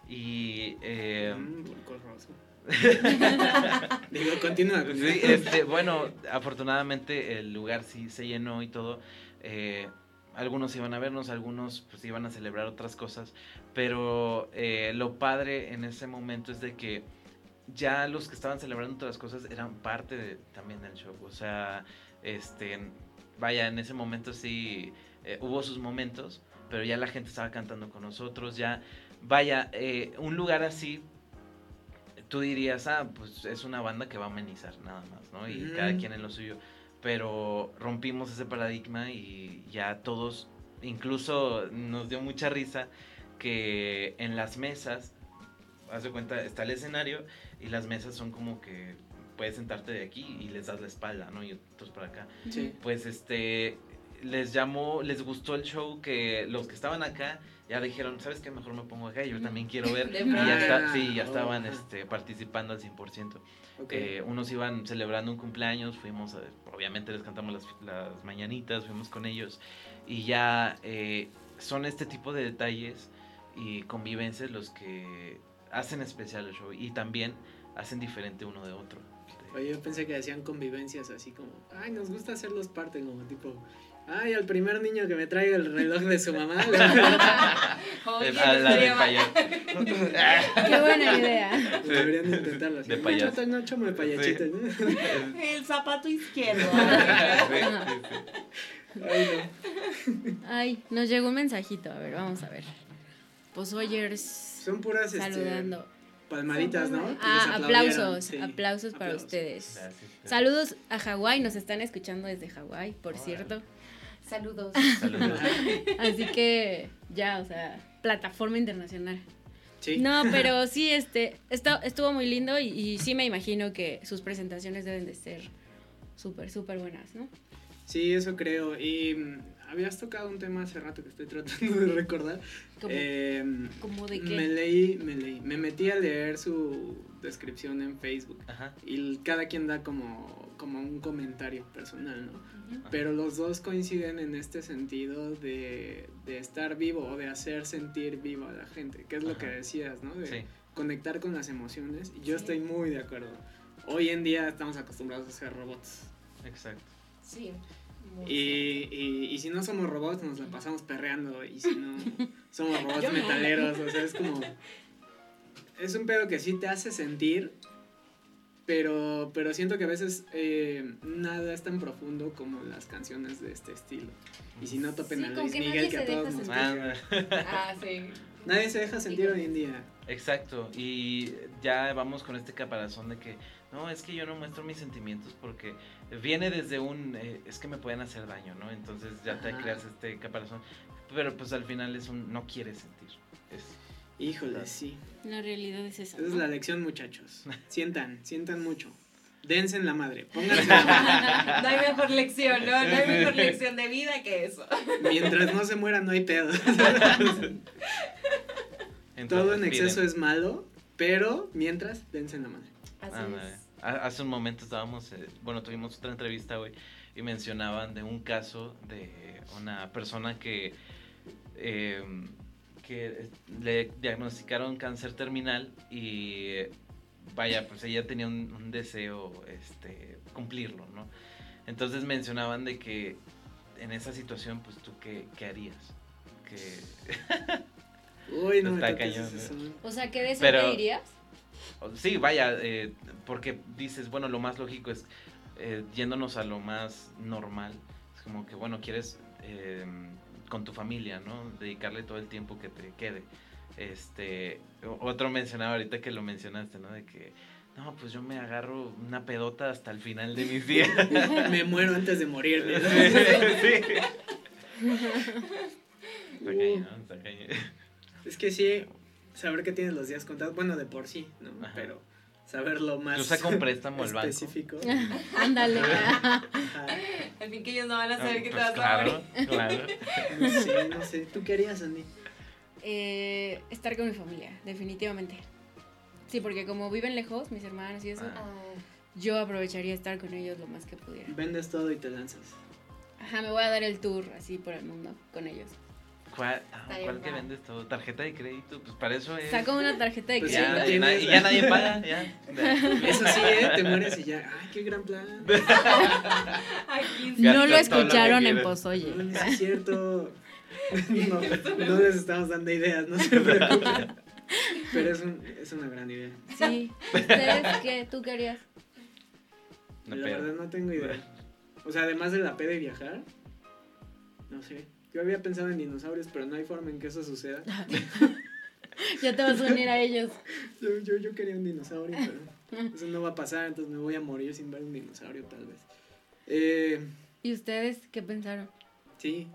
Y. eh, Mm, porcorroso. Digo, continúa, continúa. sí, este, bueno, afortunadamente el lugar sí se llenó y todo. eh, algunos iban a vernos, algunos pues iban a celebrar otras cosas. Pero eh, lo padre en ese momento es de que ya los que estaban celebrando otras cosas eran parte de- también del show. O sea, este, vaya, en ese momento sí eh, hubo sus momentos, pero ya la gente estaba cantando con nosotros, ya, vaya, eh, un lugar así, tú dirías, ah, pues es una banda que va a amenizar nada más, ¿no? Y cada quien en lo suyo. Pero rompimos ese paradigma y ya todos, incluso nos dio mucha risa que en las mesas, haz de cuenta, está el escenario y las mesas son como que puedes sentarte de aquí y les das la espalda, ¿no? Y otros para acá. Sí. Pues este, les llamó, les gustó el show que los que estaban acá ya dijeron, ¿sabes qué? Mejor me pongo acá, yo también quiero ver. De y ya está, sí, ya Oh, estaban ajá. este, participando al 100%. Ok. Eh, unos iban celebrando un cumpleaños, fuimos, a- obviamente les cantamos las, las mañanitas, fuimos con ellos y ya eh, son este tipo de detalles y convivencias los que hacen especial el show y también hacen diferente uno de otro. Oye, yo pensé que hacían convivencias así como, ay, nos gusta hacerlos parte, como tipo, ay, al primer niño que me traiga el reloj de su mamá. Oye, De- a la de payaso. Qué buena idea. Deberían de intentarlo así. De "No, payaso. No, chomo de payachito. ¿no? El zapato izquierdo. Sí, sí, sí. Ay, no. Ay, nos llegó un mensajito, a ver, vamos a ver. Posoyers Son puras este, saludando. palmaditas, ¿no? Ah, aplausos, sí. aplausos para Aplausos. ustedes. Gracias. Saludos a Hawái, nos están escuchando desde Hawái, por cierto. Saludos. Saludos. Así que ya, o sea, plataforma internacional. Sí. No, pero sí, este, esto, estuvo muy lindo y, y sí me imagino que sus presentaciones deben de ser súper, súper buenas, ¿no? Sí, eso creo. Y habías tocado un tema hace rato que estoy tratando de recordar. Como, Em, como de Me qué. leí, me leí, me metí a leer su descripción en Facebook Ajá. y cada quien da como, como un comentario personal, ¿no? Ujú. Pero los dos coinciden en este sentido de, de estar vivo o de hacer sentir vivo a la gente, que es lo que Ajá. decías, ¿no? De Sí. conectar con las emociones. Y yo Sí. estoy muy de acuerdo. Hoy en día estamos acostumbrados a ser robots. Exacto. Sí. Muy Y, y, y si no somos robots, nos la pasamos perreando. Y si no somos robots metaleros, o sea, es como. Es un pedo que sí te hace sentir, pero, pero siento que a veces eh, nada es tan profundo como las canciones de este estilo. Y si no topen Sí, a Luis que Miguel, que a todos nos pega. Ah, Ah, sí. Nadie se deja sentir hoy en día. Exacto, y ya vamos con este caparazón de que no, es que yo no muestro mis sentimientos porque viene desde un, eh, es que me pueden hacer daño, ¿no? Entonces ya te Ajá. creas este caparazón, pero pues al final es un, no quieres sentir. Es, Híjole, sí. La realidad es esa. Esa es la lección, muchachos. Sientan, sientan mucho. Dense en la madre. Pónganse en la madre. No hay mejor lección, ¿no? No hay mejor lección de vida que eso. Mientras no se mueran, no hay pedo. entonces Todo en piden. exceso es malo, pero mientras, dense en la madre. Así es. Ha- Hace un momento estábamos, eh, bueno, tuvimos otra entrevista, güey, y mencionaban de un caso de una persona que, eh, que eh, le diagnosticaron cáncer terminal y, vaya, pues ella tenía un, un deseo, este, cumplirlo, ¿no? Entonces mencionaban de que en esa situación, pues tú, ¿qué, qué harías? Que Uy, no me Está toques cañón, son. O sea, ¿qué de eso Pero- te dirías? Sí, vaya, eh, porque dices, bueno, lo más lógico es eh, yéndonos a lo más normal. Es como que, bueno, quieres eh, con tu familia, ¿no? Dedicarle todo el tiempo que te quede. Este, otro mencionaba ahorita que lo mencionaste, ¿no? De que, no, pues yo me agarro una pedota hasta el final de mis días. Me muero antes de morir. ¿no? Sí. Está cañón, está cañón. Es que sí, saber que tienes los días contados, bueno, de por sí, ¿no? Ajá. Pero saberlo más Yo saco un préstamo al banco. específico. Ándale. Al fin que ellos no van a Ah, saber que te pues vas a morir. claro, claro. No sé, no sé. ¿Tú qué harías, Andy? Eh, estar con mi familia, definitivamente. Sí, porque como viven lejos, mis hermanos y eso, Ah. Ah, yo aprovecharía estar con ellos lo más que pudiera. Vendes todo y te lanzas. Ajá, me voy a dar el tour así por el mundo con ellos. ¿Cuál, ah, Está bien ¿cuál que vendes todo? ¿Tarjeta de crédito? Pues para eso es. Saco una tarjeta de Pues crédito. ya, y, na- tienes- y ya nadie paga, ya. Eso sí, ¿eh? Te mueres y ya. Ay, qué gran plan. Aquí No lo todo lo escucharon en. Pozoye. No, no es cierto. No, no les estamos dando ideas, no se preocupen. Pero es, un, es una gran idea. Sí. ¿Ustedes qué? ¿Tú qué harías? No, la pero- verdad no tengo idea. O sea, además de la peda y viajar, no sé. Yo había pensado en dinosaurios, pero no hay forma en que eso suceda. Ya te vas a unir a ellos. Yo, yo, yo quería un dinosaurio, pero eso no va a pasar, entonces me voy a morir sin ver un dinosaurio tal vez. Eh, ¿Y ustedes qué pensaron? sí,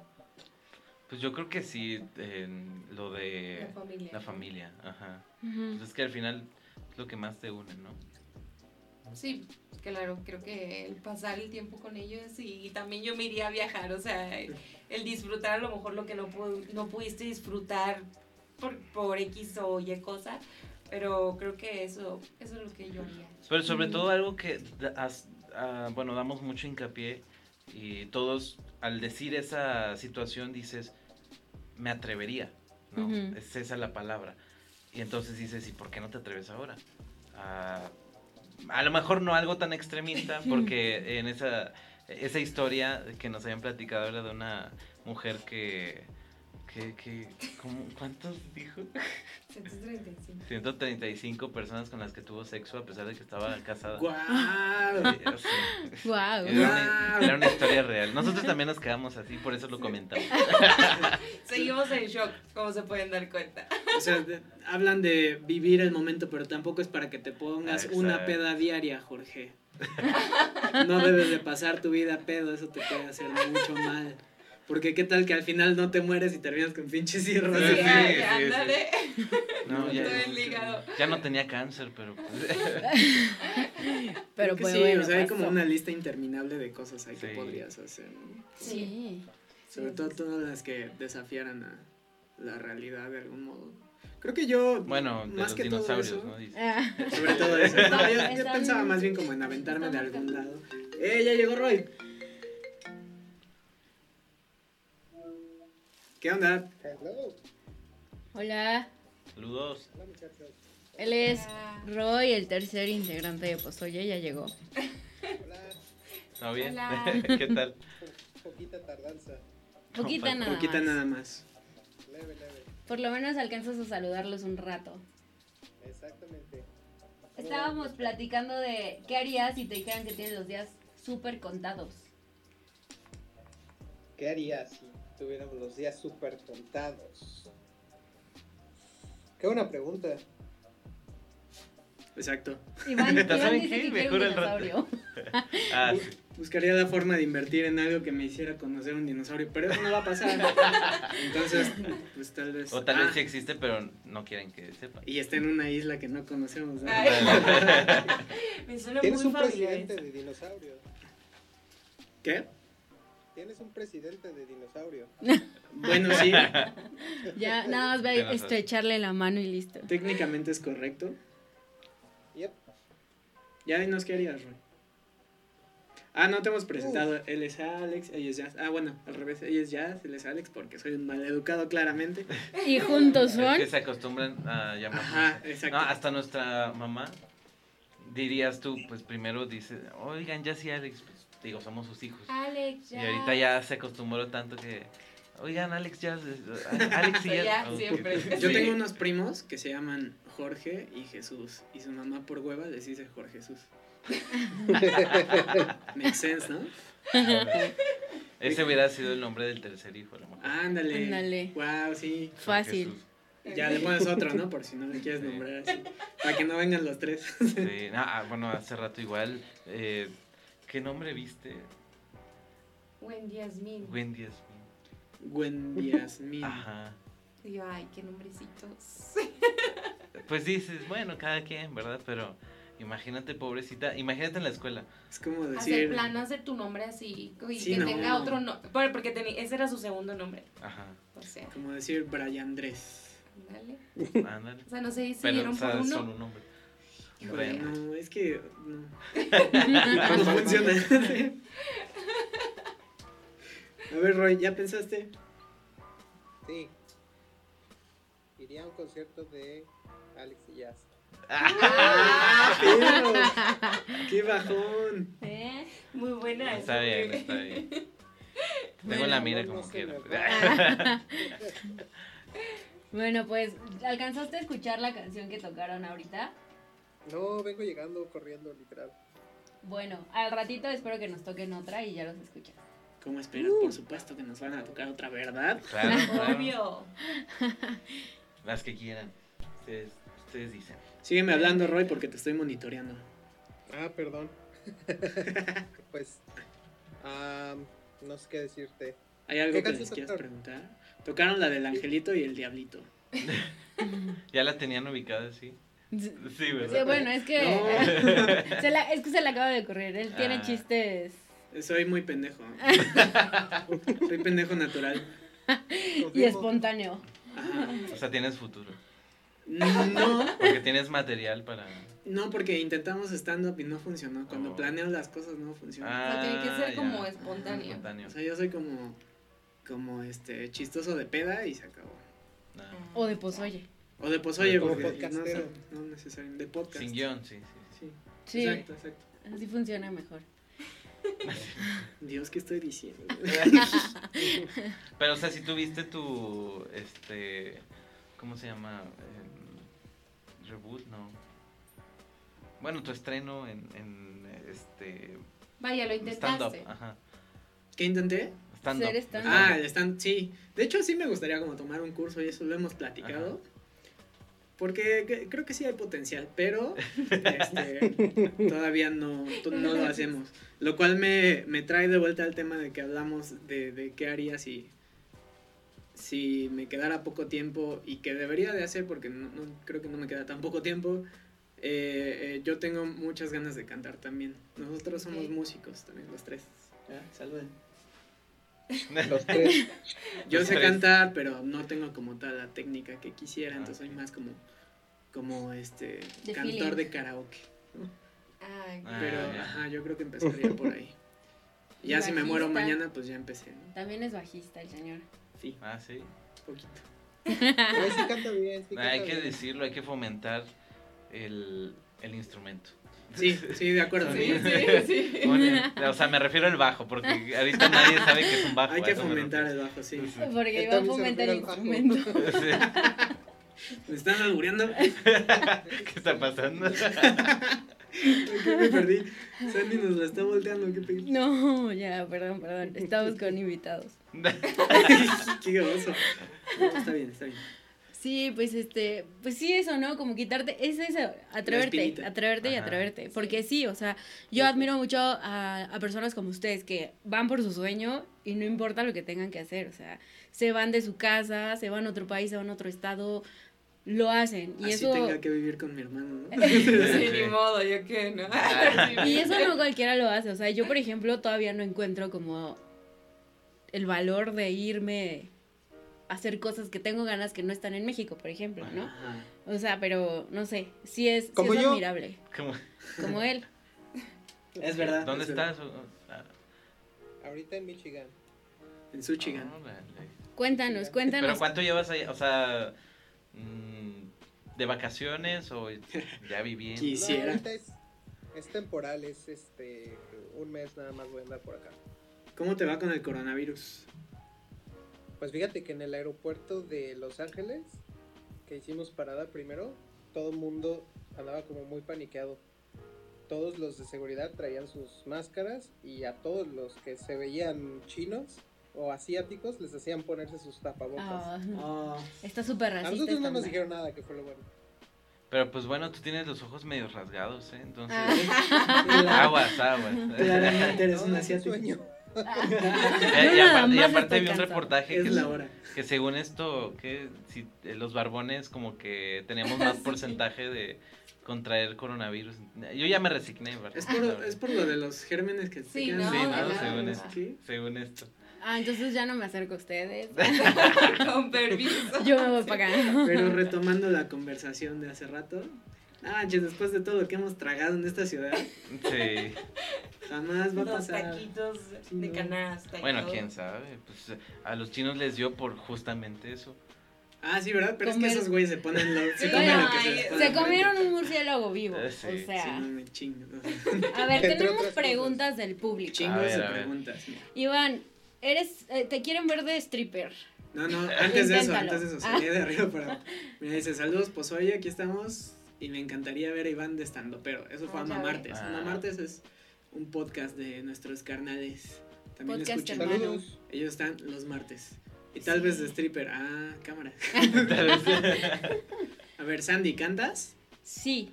Pues yo creo que sí, en lo de La familia. la familia, ajá. Pues es que al final es lo que más te une, ¿no? Sí, claro, creo que el pasar el tiempo con ellos y, también yo me iría a viajar, o sea, el, el disfrutar a lo mejor lo que no, pu- no pudiste disfrutar por, por X o Y cosa, pero creo que eso, eso es lo que yo haría. Pero sobre Mm. todo algo que, ah, bueno, damos mucho hincapié y todos al decir esa situación dices, me atrevería, ¿no? Ujú. Es esa la palabra. Y entonces dices, ¿y por qué no te atreves ahora? Ah, a lo mejor no algo tan extremista, porque en esa, esa historia que nos habían platicado era de una mujer que... que, que ¿cómo- ¿Cuántos dijo? 135. 135 personas con las que tuvo sexo a pesar de que estaba casada. ¡Guau! Sí, o sea, Guau. Era una, era una historia real. Nosotros también nos quedamos así, por eso lo comentamos. Seguimos en shock, como se pueden dar cuenta. O sea, de- hablan de vivir el momento, pero tampoco es para que te pongas Exacto. una peda diaria, Jorge. No debes de pasar tu vida pedo, eso te puede hacer mucho mal. Porque qué tal que al final no te mueres y terminas con pinches cirrosis. Sí, sí, sí, ándale. No, ya, Todo ya no tenía cáncer, pero pues, Pero pues sí, bueno, o sea, hay como una lista interminable de cosas ahí que podrías hacer. ¿no? Sí. Sobre todo todas las que desafiaran a la realidad de algún modo. Creo que yo, bueno, de más los que todo dinosaurios, eso, ¿no? Ah, sobre todo eso. No, yo, yo pensaba más bien como en aventarme de algún lado. ¡Eh, ya llegó Roy! ¿Qué onda? Hello. Hola, Saludos. Hola muchachos. él es Hola. Roy, el tercer integrante de Pozoye, ya llegó. Hola. ¿Todo bien? Hola. ¿Qué tal? Po- poquita tardanza. Poquita nada Poquita más. nada más. Leve, leve. Por lo menos alcanzas a saludarlos un rato. Exactamente. ¿Cómo Estábamos platicando de qué harías si te dijeran que tienes los días súper contados. ¿Qué harías si tuviéramos los días súper contados? Qué buena pregunta. Exacto. Iván, Iván ¿Saben dice qué? que Mejor rato. dinosaurio. Ah, sí. Buscaría la forma de invertir en algo que me hiciera conocer un dinosaurio, pero eso no va a pasar. Entonces, pues tal vez. O tal Ah, vez sí existe, pero no quieren que sepan. Y está en una isla que no conocemos. ¿no? Me suena muy un familiar presidente de dinosaurio. ¿Qué? Tienes un presidente de dinosaurio. Bueno, sí, Ya, nada más Tienes a estrecharle la mano y listo. técnicamente es correcto. Yep. Ya dinos qué harías, Roy. Ah, no te hemos presentado. Él es Alex, ella es Jazz. Ah, bueno, al revés. Ella es Jazz, él es Alex, porque soy un maleducado, claramente. Y juntos Es son. que se acostumbran a llamar. Ajá, exacto. No, hasta nuestra mamá, dirías tú, pues primero dice, oigan, ya sí, Alex, pues digo, somos sus hijos. Alex, Y ya. ahorita ya se acostumbró tanto que, oigan, Alex, ya, Alex y ya. Ya, Ok. siempre. Yo tengo unos primos que se llaman Jorge y Jesús. Y su mamá por hueva les dice Jorge Jesús. Makes sense, ¿no? Ese hubiera sido el nombre del tercer hijo, a lo mejor. Ándale. Ándale. Wow, sí. Fácil. Ya le pones otro, ¿no? Por si no le quieres Sí. nombrar así. Para que no vengan los tres. Sí, no, ah, bueno, hace rato igual, eh, ¿qué nombre viste? Wendy Yasmin. Wendy Yasmin. Wendy Yasmin. Ajá. Y yo, ay, qué nombrecitos. Pues dices, bueno, cada quien, ¿verdad? Pero imagínate, pobrecita, imagínate en la escuela. Es como Hacer decir. plano, hacer tu nombre así. Y Sí, que no. tenga otro nombre. Porque ese era su segundo nombre. Ajá, O sea, Como decir Brian Andrés. dale. ándale. O sea, no sé si sea, por uno. son un nombre. Híjole, Brian. no, es que. No, no funciona. A ver, Roy, ¿ya pensaste? Sí. Iría a un concierto de Alex y Jazz. ¡Ah, pero! ¡Qué bajón! ¿Eh? Muy buena. Está bien, está bien. Tengo Bueno, la mira no, no como quiera. va. Bueno, pues, ¿alcanzaste a escuchar la canción que tocaron ahorita? No, vengo llegando corriendo, literal. Bueno, al ratito espero que nos toquen otra y ya los escuchas. ¿Cómo esperas? Por supuesto que nos van a tocar otra verdad. Claro, claro. Obvio. Las que quieran. Ustedes, ustedes dicen. Sígueme hablando, Roy, porque te estoy monitoreando. Ah, perdón. pues, am, no sé qué decirte. ¿Hay algo ¿Qué que les quieras tocaron? preguntar? Tocaron la del angelito y el diablito. ¿Ya la tenían ubicada, sí? Sí, Sí, ¿verdad? bueno, es que, No. se la- es que se le acaba de ocurrir. Él tiene Ah. chistes. Soy muy pendejo. Soy pendejo natural. Y espontáneo. Ajá. O sea, tienes futuro. No, Porque tienes material para... no, porque intentamos stand-up y no funcionó. Cuando Oh. planeas las cosas no funcionan. Ah, tiene que ser ya. como espontáneo. O sea, yo soy como, como este, chistoso de peda y se acabó. No. O de pozoye. O de pozoye, Como porque no, podcastero. son- no necesariamente. De podcast. Sin guion, sí, sí. Sí, Sí, exacto, exacto. así funciona mejor. Dios, ¿qué estoy diciendo? Pero, o sea, si tuviste tu, este, ¿cómo se llama? Em, reboot, no. Bueno, tu estreno en, en este, Vaya, lo stand-up, intentaste. ajá. ¿Qué intenté? Stand-up. Ser stand-up. Ah, el stand, sí. De hecho, sí me gustaría como tomar un curso y eso lo hemos platicado. Porque que- creo que sí hay potencial, pero este, todavía no, no lo hacemos. Lo cual me, me trae de vuelta al tema de que hablamos de, de qué haría si, si me quedara poco tiempo y que debería de hacer porque no, no- creo que no me queda tan poco tiempo. eh, eh, yo tengo muchas ganas de cantar también. Nosotros somos músicos también, los tres. Ya, Saluden. Los tres. Yo Los sé tres. cantar, pero no tengo como tal la técnica que quisiera, entonces soy más como, como este De cantor feeling. de karaoke. Ay, Ah, Pero ajá, yo creo que empezaría por ahí. Y Ya si me muero mañana, pues ya empecé, ¿no? También es bajista el señor. Sí, Ah, sí. poquito. Pero sí canta bien, sí hay que bien. decirlo, hay que fomentar el, el instrumento. Sí, sí, de acuerdo. Sí, sí, sí. Bueno, o sea, me refiero al bajo, porque ahorita nadie sabe que es un bajo. Hay que me fomentar el bajo, sí. Porque iba a fomentar el instrumento. Sí. ¿Me están albureando? ¿Qué está pasando? ¿Qué me perdí? Sandy nos la está volteando, qué. No, ya, perdón, perdón. Estamos con invitados. Qué gozoso. No, está bien, está bien. Sí, pues este, pues sí, eso, ¿no? Como quitarte, es eso, atreverte, atreverte y Ajá. atreverte. Porque sí, o sea, yo admiro mucho a, a personas como ustedes que van por su sueño y no importa lo que tengan que hacer, o sea, se van de su casa, se van a otro país, se van a otro estado, lo hacen. Y Así eso, tenga que vivir con mi hermano, ¿no? Sí, ni modo, yo qué, ¿no? y eso no cualquiera lo hace, o sea, yo por ejemplo todavía no encuentro como el valor de irme hacer cosas que tengo ganas que no están en México, por ejemplo, ¿no? Ajá. O sea, pero no sé, sí es, sí Como es yo. admirable. ¿Cómo? Como él. Es verdad. ¿Dónde es estás? Ah, Ahorita en Michigan. En Suchigan. órale. Cuéntanos, ¿Pero cuéntanos. cuánto llevas ahí? O sea, mm, ¿de vacaciones o ya viviendo? Quis- Quisiera. No, ahorita es, es temporal, es este un mes nada más voy a andar por acá. ¿Cómo te va con el coronavirus? Pues fíjate que en el aeropuerto de Los Ángeles, que hicimos parada primero, todo el mundo andaba como muy paniqueado. Todos los de seguridad traían sus máscaras y a todos los que se veían chinos o asiáticos les hacían ponerse sus tapabocas. Ah, Oh, está súper a racista. nosotros no nos dijeron nada, que fue lo bueno. Pero pues bueno, tú tienes los ojos medio rasgados, ¿eh? Entonces, Ah. aguas, aguas. claramente eres No, un asiático. Eh, y nada aparte, y aparte vi un reportaje Es que, la hora. que según esto, que si eh, los barbones como que tenemos más Sí. porcentaje de contraer coronavirus. Yo ya me resigné, ¿verdad? Es por, es por lo de los gérmenes que se Sí, quedan ¿no? Sí, ¿no? Según qué. Según esto. Ah, entonces ya no me acerco a ustedes. Con permiso. Yo me voy para acá. Pero retomando la conversación de hace rato. Ah, che, después de todo lo que hemos tragado en esta ciudad, Sí. jamás va a Los pasar. taquitos Sí, de canasta. y Bueno, todo. quién sabe. Pues a los chinos les dio por justamente eso. Ah, sí, ¿verdad? Pero es que esos güeyes se ponen lo, se Sí, comen lo que ay, se les pone Se enfrente. comieron un murciélago vivo. Eh, sí. O Sí, sea, no me chingo. a ver, Entre tenemos preguntas del público. Chingos de preguntas. Iván, eres, eh, te quieren ver de stripper. No, no, antes de eso, antes de eso, Ah. salí de arriba para. Mira, dice, saludos, pues hoy aquí estamos y me encantaría ver a Iván de estando, pero eso fue Ah, a ya Mamartes. ves. Mamartes es un podcast de nuestros carnales. También Podcast. Saludos. Ellos están los martes. Y tal vez de stripper. Ah, cámara. A ver, Sandy, ¿cantas? Sí,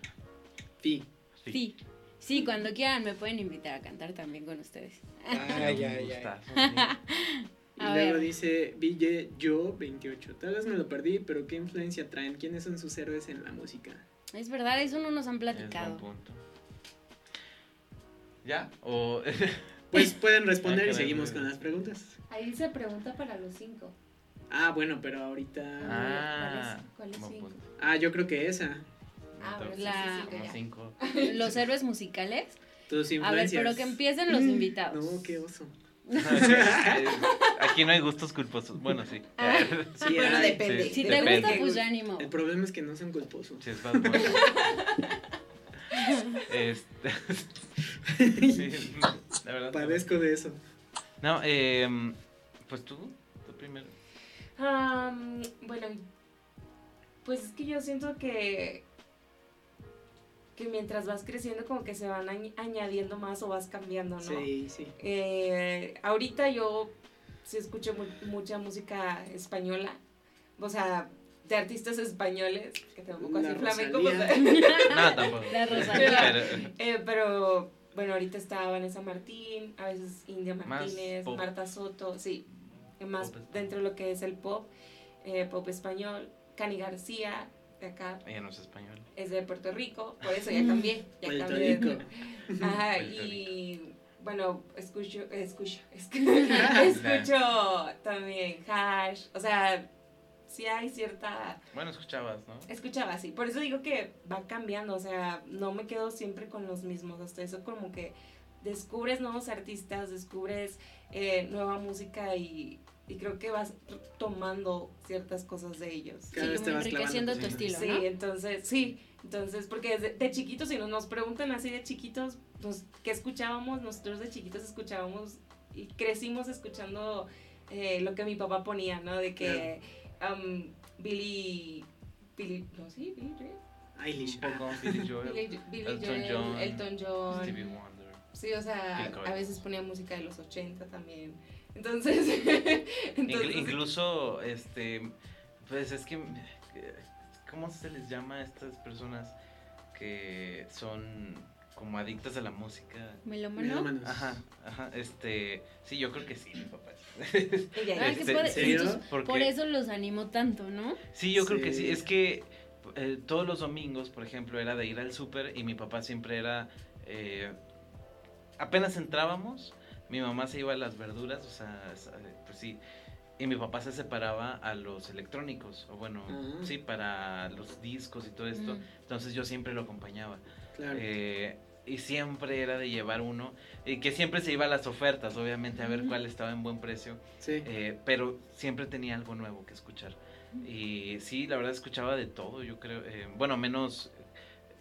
Fi. sí. Sí, cuando quieran me pueden invitar a cantar también con ustedes. Ay, ay, Y A luego ver. dice Ville Yo 28. Tal vez me lo perdí, pero ¿qué influencia traen? ¿Quiénes son sus héroes en la música? Es verdad, eso no nos han Es buen platicado. punto. ¿Ya? ¿O Pues pueden responder Ah, y caray, seguimos con las preguntas. Ahí se pregunta para los cinco. Ah, bueno, pero ahorita. Ah, ¿Cuál es? ¿Cuál es buen cinco? punto. Ah, yo creo que esa. Ah, sí, La- sí, sí, cinco. Los héroes musicales. Tus A ver, pero que empiecen los invitados. No, qué oso. Aquí no hay gustos culposos. Bueno, sí. Ah. Sí, Bueno, depende. Si te Depende. gusta, pues ya ánimo. El problema es que no son culposos. Sí, es Bad Bunny. Este, sí, la verdad. no. Padezco de eso. No, eh, pues tú, tú primero. Bueno, pues es que yo siento que que mientras vas creciendo como que se van añ- añadiendo más o vas cambiando, ¿no? Sí, sí. Eh, ahorita yo sí escucho mu- mucha música española, o sea, de artistas españoles, que tampoco así flamenco, pues, No, tampoco. La. Pero, eh, pero bueno, ahorita está Vanessa Martín, a veces India Martínez. Marta Soto, sí, más Pop dentro de lo que es el pop, eh, pop español, Cani García, de acá, ella no es español. es de Puerto Rico, por eso ya cambié, ya Puerto cambié. de- Rico. Ajá, Puerto y bueno, escucho, escucho, escu- escucho también hash, o sea, sí hay cierta, Bueno, escuchabas, ¿no? escuchaba así, por eso digo que va cambiando, o sea, no me quedo siempre con los mismos, hasta eso como que descubres nuevos artistas, descubres eh, nueva música y, y creo que vas tomando ciertas cosas de ellos. Cada Sí, vez te vas enriqueciendo tu estilo, Sí, ¿no? entonces, sí, entonces, porque desde- de, chiquitos, si nos, nos preguntan así de chiquitos, pues, ¿qué escuchábamos? Nosotros de chiquitos escuchábamos y crecimos escuchando eh, lo que mi papá ponía, ¿no? De que um, Billy, Billy, no, sí, Billy Joel. Eilish. Un poco Billy Joel, Billy, Billy Elton Joel, John, Elton John. Stevie Wonder. Sí, o sea, a veces ponía música de los 80 también. Entonces, Inclu- entonces incluso, este, pues es que, ¿cómo se les llama a estas personas que son como adictas a la música? Melómano. Melómanos. Ajá, ajá, este, sí, yo creo que sí, mi papá. Ah, Este, Porque- por eso los animó tanto, ¿no? Sí, yo creo que Sí. sí. Es que eh, todos los domingos, por ejemplo, era de ir al súper y mi papá siempre era... eh, apenas entrábamos, mi mamá se iba a las verduras, o sea, eh, pues sí. Y mi papá se separaba a los electrónicos, o bueno, Ah. sí, para los discos y todo esto. Mm. Entonces yo siempre lo acompañaba. Claro. Eh, y siempre era de llevar uno, y que siempre se iba a las ofertas, obviamente, a ver cuál estaba en buen precio. sí. Eh, pero siempre tenía algo nuevo que escuchar. Y sí, la verdad escuchaba de todo, yo creo. eh, bueno, menos.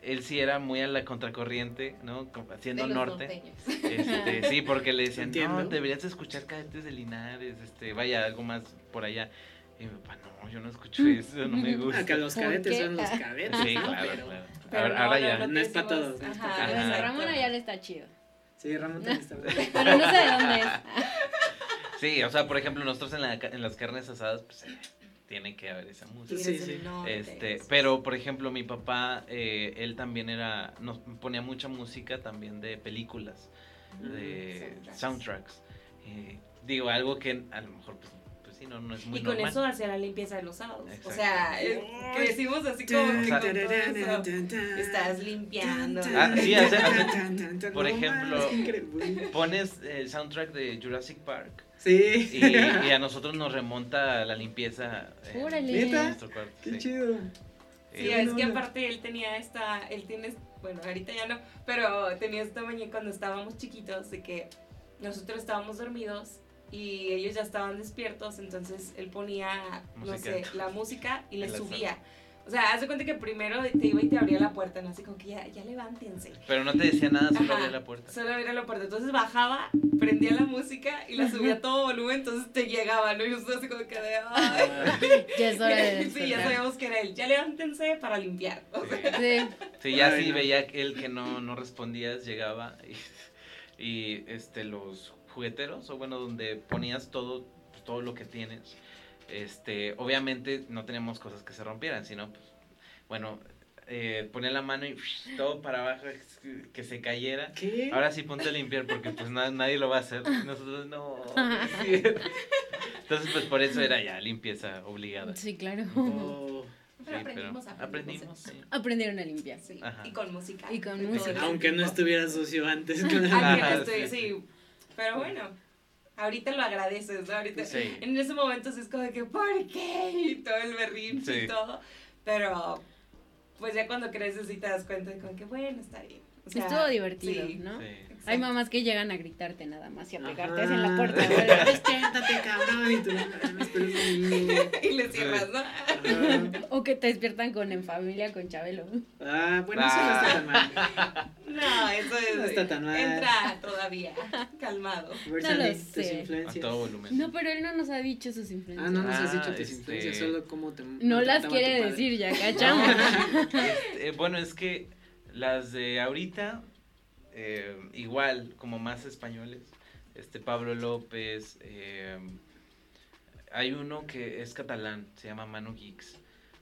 Él sí era muy a la contracorriente, ¿no? Haciendo norte. norteños. Este, sí, porque le decían, Entiendo. no, deberías escuchar cadetes de Linares, este, vaya, algo más por allá. Y mi papá, no, yo no escucho eso, no me gusta. Ah, que los ¿Por cadetes son los cadetes. Sí, claro, Pero- claro. Pero Ahora, no, ahora no, ya. no No es pa' decimos- todos, no ajá. Ramón ya está chido. Sí, Ramón también está bueno. Pero no sé de dónde es. Sí, o sea, por ejemplo, nosotros en, la en las carnes asadas, pues eh, tiene que haber esa música. Sí, sí. Este, pero por ejemplo mi papá, eh, él también era, nos ponía mucha música también de películas, de Soundtracks. soundtracks. Eh, digo, algo que a lo mejor pues sí, no, no es muy y con normal. eso hacia la limpieza de los sábados. O sea, crecimos así como que con todo eso. Estás limpiando. Ah, sí, hace- hace- hace, por ejemplo, Pones el soundtrack de Jurassic Park Sí. y, y a nosotros nos remonta la limpieza Órale. en nuestro cuarto. Qué sí. chido. Sí, Eh, es que aparte él tenía esta, él tiene, bueno, ahorita ya no, pero tenía esta mañana cuando estábamos chiquitos de que nosotros estábamos dormidos y ellos ya estaban despiertos, entonces él ponía, no Música. sé, la música y le subía. O sea, haz de cuenta que primero te iba y te abría la puerta, ¿no? Así como que ya, ya levántense. Pero no te decía nada, solo Ajá, abría la puerta. Solo abría la puerta. Entonces bajaba, prendía la música y la subía a todo volumen, entonces te llegaba, ¿no? Y nosotros así como que de, ay. Ya es hora de Sí, ya sabíamos que era él. Ya levántense para limpiar. O sea, Sí. Sí. Ya sí no. veía él que no, no respondías, llegaba y, y, este los jugueteros, o bueno, donde ponías todo, pues, todo lo que tienes. Este, obviamente no teníamos cosas que se rompieran, sino pues, bueno, eh, ponía la mano y todo para abajo que se cayera. ¿Qué? Ahora sí ponte a limpiar porque pues na- nadie lo va a hacer. Nosotros no. sí. Entonces pues por eso era ya limpieza obligada. Sí, claro. Oh, Pero Sí, aprendimos, aprendimos. aprendimos, sí. Aprendieron a limpiar. Sí, Ajá. y con música. Y con música. aunque no estuviera sucio antes. Con Alguien Ajá, estoy- sí. Pero bueno, ahorita lo agradeces, ¿no? Ahorita, Sí. En ese momento sí es como que, ¿por qué? Y todo el berrinche Sí. y todo. Pero, pues ya cuando creces y te das cuenta de como que, bueno, está bien. O sea, Estuvo divertido, sí, ¿no? Sí. Exacto. Hay mamás que llegan a gritarte nada más y a pegarte en la puerta. Despiértate, cabrón. Y tú, no y le cierras, ¿no? O que te despiertan con En Familia con Chabelo. Ah, bueno, eso no está tan mal. No, eso es. No está tan mal. Entra todavía, calmado. Versa lo sé. A influencias. todo volumen. No, pero él no nos ha dicho sus influencias. Ah, no nos has Ah, dicho tus este- influencias, solo cómo te. No las quiere decir, ya cachamos. Este, bueno, es que las de ahorita, eh, igual, como más españoles, este Pablo López, eh, hay uno que es catalán, se llama Manu Geeks.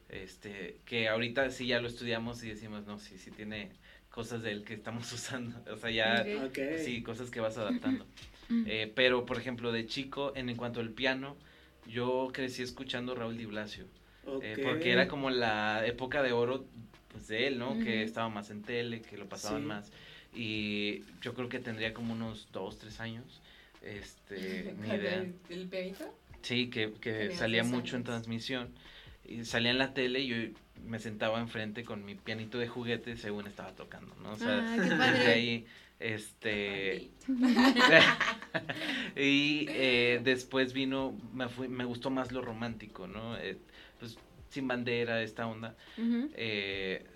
Este, que ahorita sí ya lo estudiamos y decimos, no, sí, sí tiene cosas de él que estamos usando. O sea, ya, sí, cosas que vas adaptando. Eh, pero, por ejemplo, de chico, en, en cuanto al piano, yo crecí escuchando Raúl Di Blasio. Eh, porque era como la época de oro pues, de él, ¿no? Que estaba más en tele, que lo pasaban Sí. más. Y yo creo que tendría como unos dos, tres años. Este, ni idea. ¿El? Sí, que, que salía mucho en transmisión. Y salía en la tele y yo me sentaba enfrente con mi pianito de juguete según estaba tocando, ¿no? O sea, Ah, qué desde ahí, este... y eh, después vino, me, fui, me gustó más lo romántico, ¿no? Eh, pues sin bandera, esta onda. Ujú. Eh,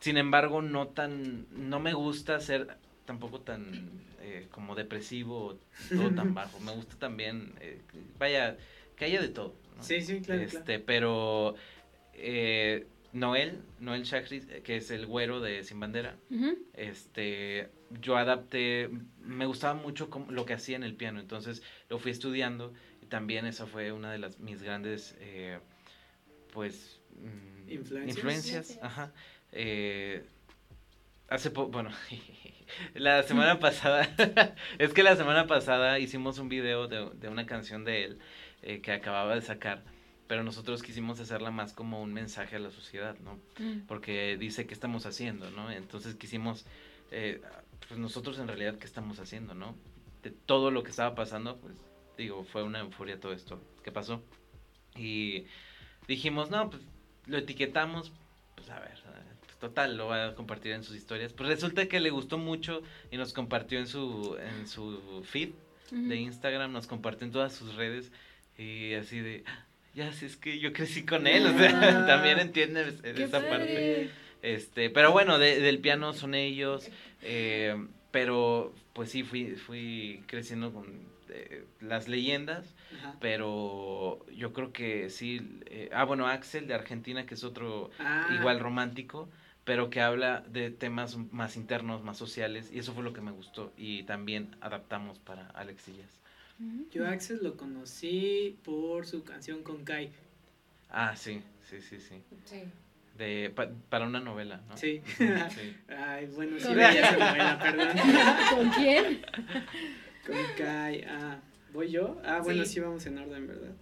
sin embargo, no tan, no me gusta ser tampoco tan eh, como depresivo o todo tan bajo. Me gusta también, eh, que- vaya, que haya de todo. ¿no? Sí, sí, claro, Este, claro. pero eh, Noel, Noel eh, que es el güero de Sin Bandera, este, yo adapté, me gustaba mucho lo que hacía en el piano, entonces lo fui estudiando y también esa fue una de las mis grandes, eh, pues, mm, Influencias. influencias, ajá. Eh, hace poco, bueno, la semana pasada, es que la semana pasada hicimos un video de, de una canción de él eh, que acababa de sacar, pero nosotros quisimos hacerla más como un mensaje a la sociedad, ¿no? Mm. porque dice qué estamos haciendo, ¿no? Entonces quisimos, eh, pues nosotros en realidad qué estamos haciendo, ¿no? De todo lo que estaba pasando, pues digo, fue una euforia todo esto que pasó. Y dijimos, no, pues lo etiquetamos, pues a ver, total, lo va a compartir en sus historias. Pues resulta que le gustó mucho y nos compartió en su, en su feed de Instagram, nos compartió en todas sus redes y así de... "Ah, Ya, si es que yo crecí con él, o sea, Ah. también entiendes Qué esa parte. Este, pero bueno, de- del piano son ellos, eh, pero pues sí, fui, fui creciendo con eh, las leyendas, Ajá. pero yo creo que sí, eh, ah, bueno, Axel de Argentina, que es otro Ah, igual romántico, pero que habla de temas más internos, más sociales, y eso fue lo que me gustó, y también adaptamos para Alex. Ujú. Yo a Axel lo conocí por su canción con Kai. Ah, sí, sí, sí, sí, Sí. de, pa- para una novela, ¿no? Sí. Ay, bueno, sí veía esa novela, perdón. ¿Con quién? Con Kai. Ah, ¿voy yo? Ah, bueno, Sí. sí, vamos en orden, ¿verdad?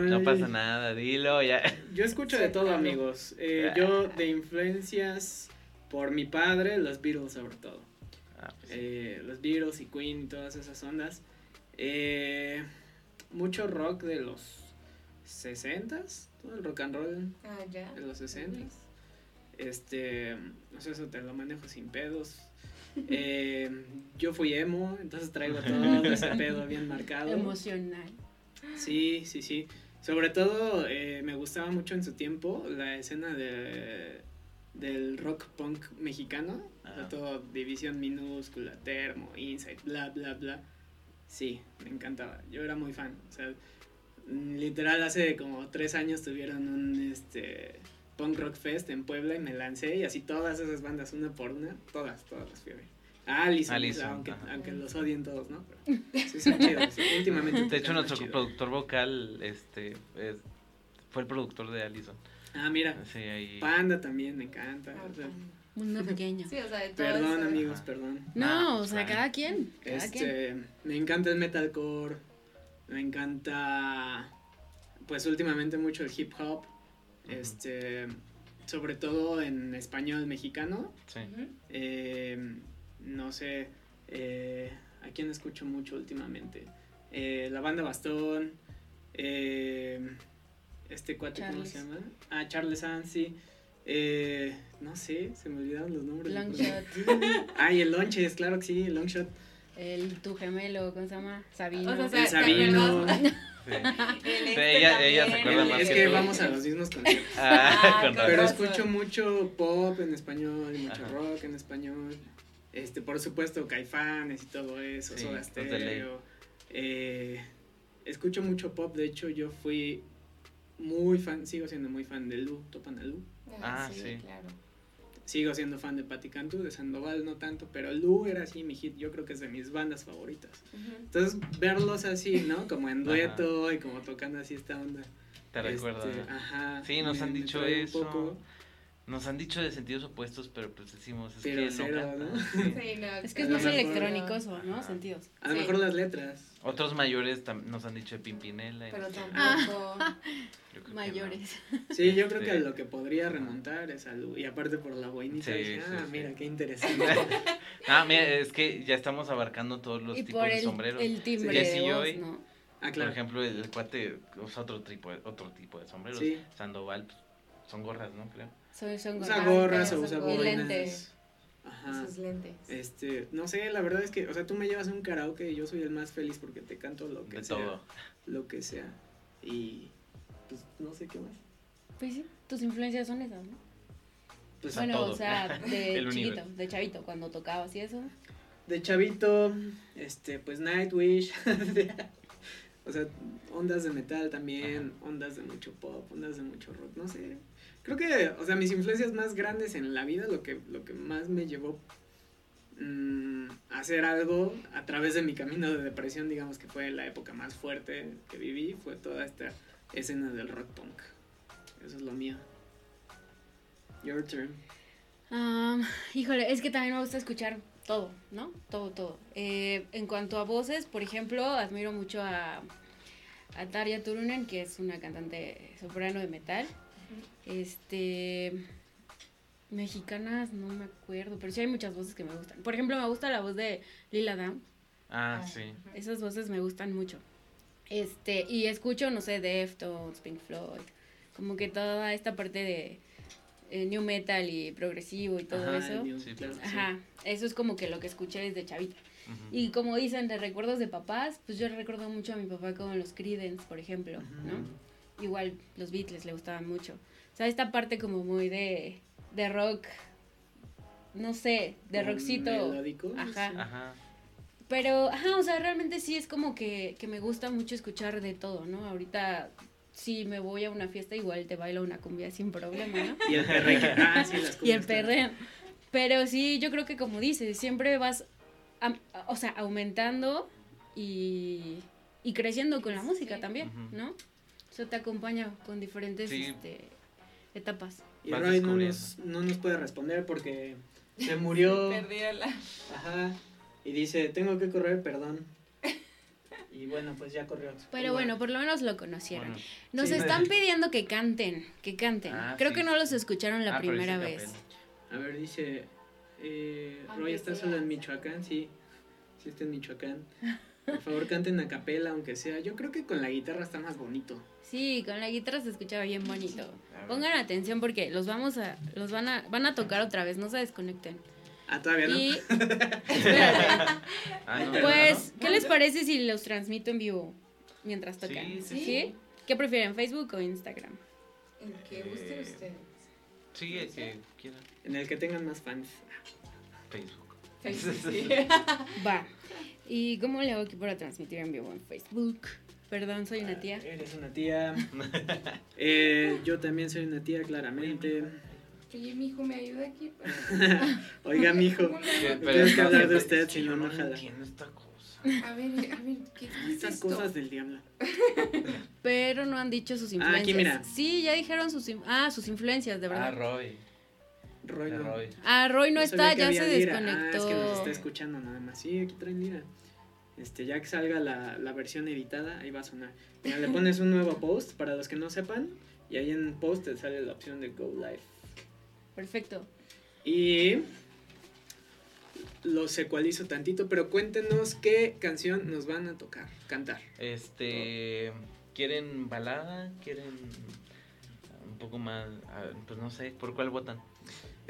No pasa nada, dilo, ya. Yo escucho de todo, amigos. Eh, yo de influencias por mi padre, los Beatles sobre todo. Ah, pues sí. Eh, los Beatles y Queen y todas esas ondas. Eh, mucho rock de los 60s, todo el rock and roll Ah, ya. de los 60s. Este, no sé, eso te lo manejo sin pedos. Eh, yo fui emo, entonces traigo todo ese pedo bien marcado. Emocional. Sí, sí, sí. Sobre todo eh, me gustaba mucho en su tiempo la escena de, del rock punk mexicano. Ajá. todo División Minúscula, Termo, Insight, bla, bla, bla. Sí, me encantaba. Yo era muy fan. O sea, literal hace como tres años tuvieron un este punk rock fest en Puebla y me lancé y así todas esas bandas una por una, todas, todas las fui a ver. Allison, Allison, aunque, aunque los odien todos, ¿no? Pero sí son chidos. Últimamente De hecho, nuestro chido. productor vocal este, es- fue el productor de Allison. Ah, mira. Sí, ahí. Panda también me encanta. Ah, o sea, Mundo pequeño. Sí, o sea, de todo perdón, eso. amigos, Ajá. perdón. No, o sea, claro. cada quien. Cada quien. Este, me encanta el metalcore. Me encanta, pues últimamente mucho el hip hop. Este, sobre todo en español mexicano. Sí. Eh, no sé, eh, a quién escucho mucho últimamente. Eh, la banda Bastón. eh, este cuate, ¿cómo Charles. se llama? Ah, Charles Ansi. Eh, no sé, se me olvidaron los nombres. Longshot. Ay, el Lonches, claro que sí, el Longshot. El tu gemelo, ¿cómo se llama? Sabino. O sea, El ¿te Sabino. acuerdas? Sí. El Sí, este ella- ella se acuerda más Es que que tú. vamos a los mismos conciertos. Ah, Ah, Pero escucho mucho pop en español y mucho Ajá. rock en español. Este, por supuesto, Caifanes y todo eso, Sí, Soda. Stereo. Eh, escucho mucho pop, de hecho yo fui muy fan, sigo siendo muy fan de Lu, topan a Lu. Ah, sí. claro. sigo siendo fan de Patti Cantú, de Sandoval no tanto, pero Lu era así mi hit, yo creo que es de mis bandas favoritas. Entonces, verlos así, ¿no? Como en dueto y como tocando así esta onda. Te este, recuerda. Ajá. Sí, nos me- han dicho trae un eso. poco, Nos han dicho de sentidos opuestos, pero pues decimos, es pero que cero, no ¿no? canta. Sí, no, Es que es más mejor- electrónicos, ¿no? Ajá. Sentidos. A lo Sí. mejor las letras. Otros mayores tam- nos han dicho de Pimpinela. y Pero tampoco. Yo creo que Mayores. Sí, yo creo Sí. que lo que podría remontar es a Lu. Y aparte por la boinita, Sí, dije, sí, ah, sí. mira, qué interesante. Ah, mira, es que ya estamos abarcando todos los Y tipos por de sombreros. el timbre de y voz, hoy, ¿no? ah, claro. Por ejemplo, el, el cuate usa otro tipo de, otro tipo de sombreros. Sí. Sandoval, pues, son gorras, ¿no? Creo. Son Usa o pero usa lentes. Ajá. Esos lentes. Este, no sé, la verdad es que, o sea, tú me llevas a un karaoke y yo soy el más feliz porque te canto lo que De sea. todo. Lo que sea. Y pues no sé qué más. Pues sí, tus influencias son esas, ¿no? Pues bueno, todo. o sea, de chiquito, de chavito, cuando tocabas y eso. de chavito, este, pues Nightwish. o sea, ondas de metal también, ondas de mucho pop, ondas de mucho rock, no sé. Creo que, o sea, mis influencias más grandes en la vida, lo que, lo que más me llevó mm, a hacer algo a través de mi camino de depresión, digamos que fue la época más fuerte que viví, fue toda esta escena del rock punk. Eso es lo mío. Your turn. Am, híjole, es que también me gusta escuchar todo, ¿no? Todo, todo. Eh, en cuanto a voces, por ejemplo, admiro mucho a, a Turunen, que es una cantante soprano de metal. Este. Mexicanas, no me acuerdo, pero sí hay muchas voces que me gustan. Por ejemplo, me gusta la voz de Lila Down. Ah, Ah. sí. Esas voces me gustan mucho. Este, y escucho, no sé, Deftones, Pink Floyd, como que toda esta parte de eh, new metal y progresivo y todo Ajá, eso. New- Sí, claro, sí. Ajá, eso es como que lo que escuché desde chavita. Y como dicen, de recuerdos de papás, pues yo recuerdo mucho a mi papá con los Creedence, por ejemplo, ¿no? Igual los Beatles le gustaban mucho. O sea, esta parte como muy de, de rock, no sé, de rockcito. melódico, Ajá. sí. Ajá. Pero, ajá, o sea, realmente sí es como que, que me gusta mucho escuchar de todo, ¿no? Ahorita, si me voy a una fiesta, igual te bailo una cumbia sin problema, ¿no? Y el perreo. Ah, sí, las y el perreo. Pero sí, yo creo que como dices, siempre vas, am- o sea, aumentando y, y creciendo con la música Sí. también. ¿no? Eso te acompaña con diferentes Sí. este, etapas. Y Vas Roy no nos, no nos puede responder porque se murió. Perdí la. Ajá. Y dice, tengo que correr, perdón. Y bueno, pues ya corrió. Pero bueno, por lo menos lo conocieron. Bueno, Nos Sí. están pidiendo que canten, que canten. Ah, Creo sí. que no los escucharon la Ah, primera vez. A ver, dice, eh, Roy Aunque está solo en Michoacán, sí. Sí está en Michoacán. Por favor, canten a capela, aunque sea. Yo creo que con la guitarra está más bonito. Sí, con la guitarra se escuchaba bien bonito. Pongan atención porque los vamos a, los van a, van a tocar otra vez, no se desconecten. Ah, todavía no. Y Ah, no, pues, ¿qué les parece si los transmito en vivo mientras tocan? Sí, ¿Sí? sí, ¿Qué prefieren, Facebook o Instagram? El que guste Eh, ustedes. Sí, el que quiera. En el que tengan más fans. Facebook. Facebook, sí. Va. ¿Y cómo le hago aquí para transmitir en vivo en Facebook? Perdón, soy una tía. Eres una tía. Eh, yo también soy una tía, claramente. Oye, mi hijo, ¿me ayuda aquí? Oiga, mijo. Tienes que no, hablar de usted, yo no Majada. entiendo esta cosa. A ver, a ver, ¿qué, es Estas esto? cosas del diablo. Pero no han dicho sus Ah, influencias. aquí, mira. Sí, ya dijeron sus, ah, sus influencias, de Ah, verdad. Roy. Roy no. Roy. Ah, Roy no, No está, ya se lira. Ah, desconectó. es que nos está escuchando nada más. Sí, aquí traen lira. Este, ya que salga la, la versión editada, ahí va a sonar. Mira, le pones un nuevo post para los que no sepan. Y ahí en post te sale la opción de Go Live. Perfecto. Y lo secualizo tantito, pero cuéntenos qué canción nos van a tocar, cantar. Este. ¿Quieren balada? ¿Quieren un poco más? ah, Pues no sé, ¿por cuál votan?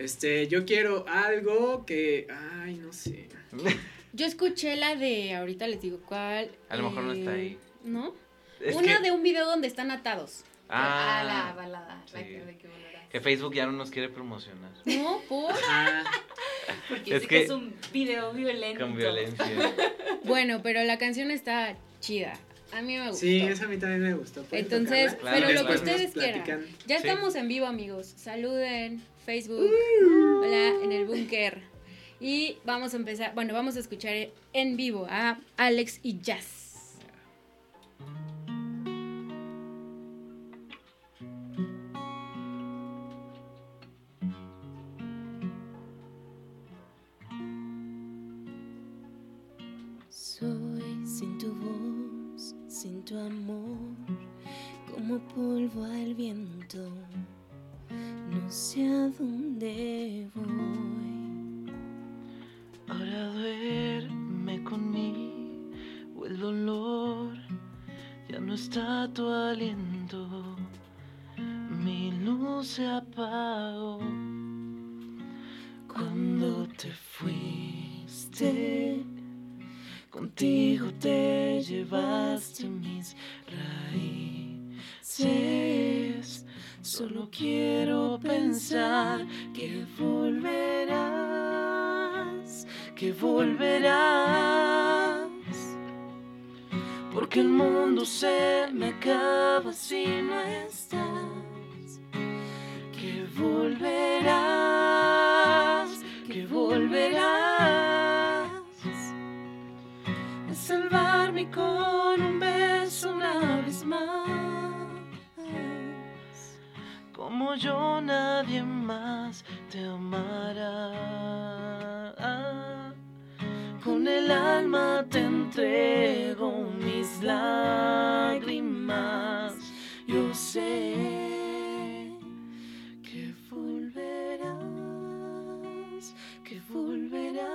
Este, yo quiero algo que, ay, no sé. Yo escuché la de, ahorita les digo cuál. A lo mejor no está ahí. ¿No? Es Una que- de un video donde están atados. Ah, la Ah, balada. La sí. que, de que volverás. que Facebook ya no nos quiere promocionar. ¿No? ¿Por? Ah, Porque Es sí que- que es un video violento. Con violencia. Bueno, pero la canción está chida. A mí me gustó. sí, esa a mí también me gustó. ¿Pueden Entonces, tocarla? pero lo que ustedes quieran. Ya Sí. estamos en vivo, amigos. Saluden. Facebook. Hola, en el búnker. Y vamos a empezar, bueno, vamos a escuchar en vivo a Alex y Jazz. Soy sin tu voz, sin tu amor, como polvo al viento. No sé a dónde voy. Ahora duerme conmigo el dolor, ya no está tu aliento, mi luz se apagó. Cuando te fuiste, contigo te llevaste mis raíces. Solo quiero pensar que volverás, que volverás. Porque el mundo se me acaba si no estás. Que volverás, que volverás. A salvarme con un beso una vez más. Como yo nadie más te amará. Con el alma te entrego mis lágrimas. Yo sé que volverás, que volverás.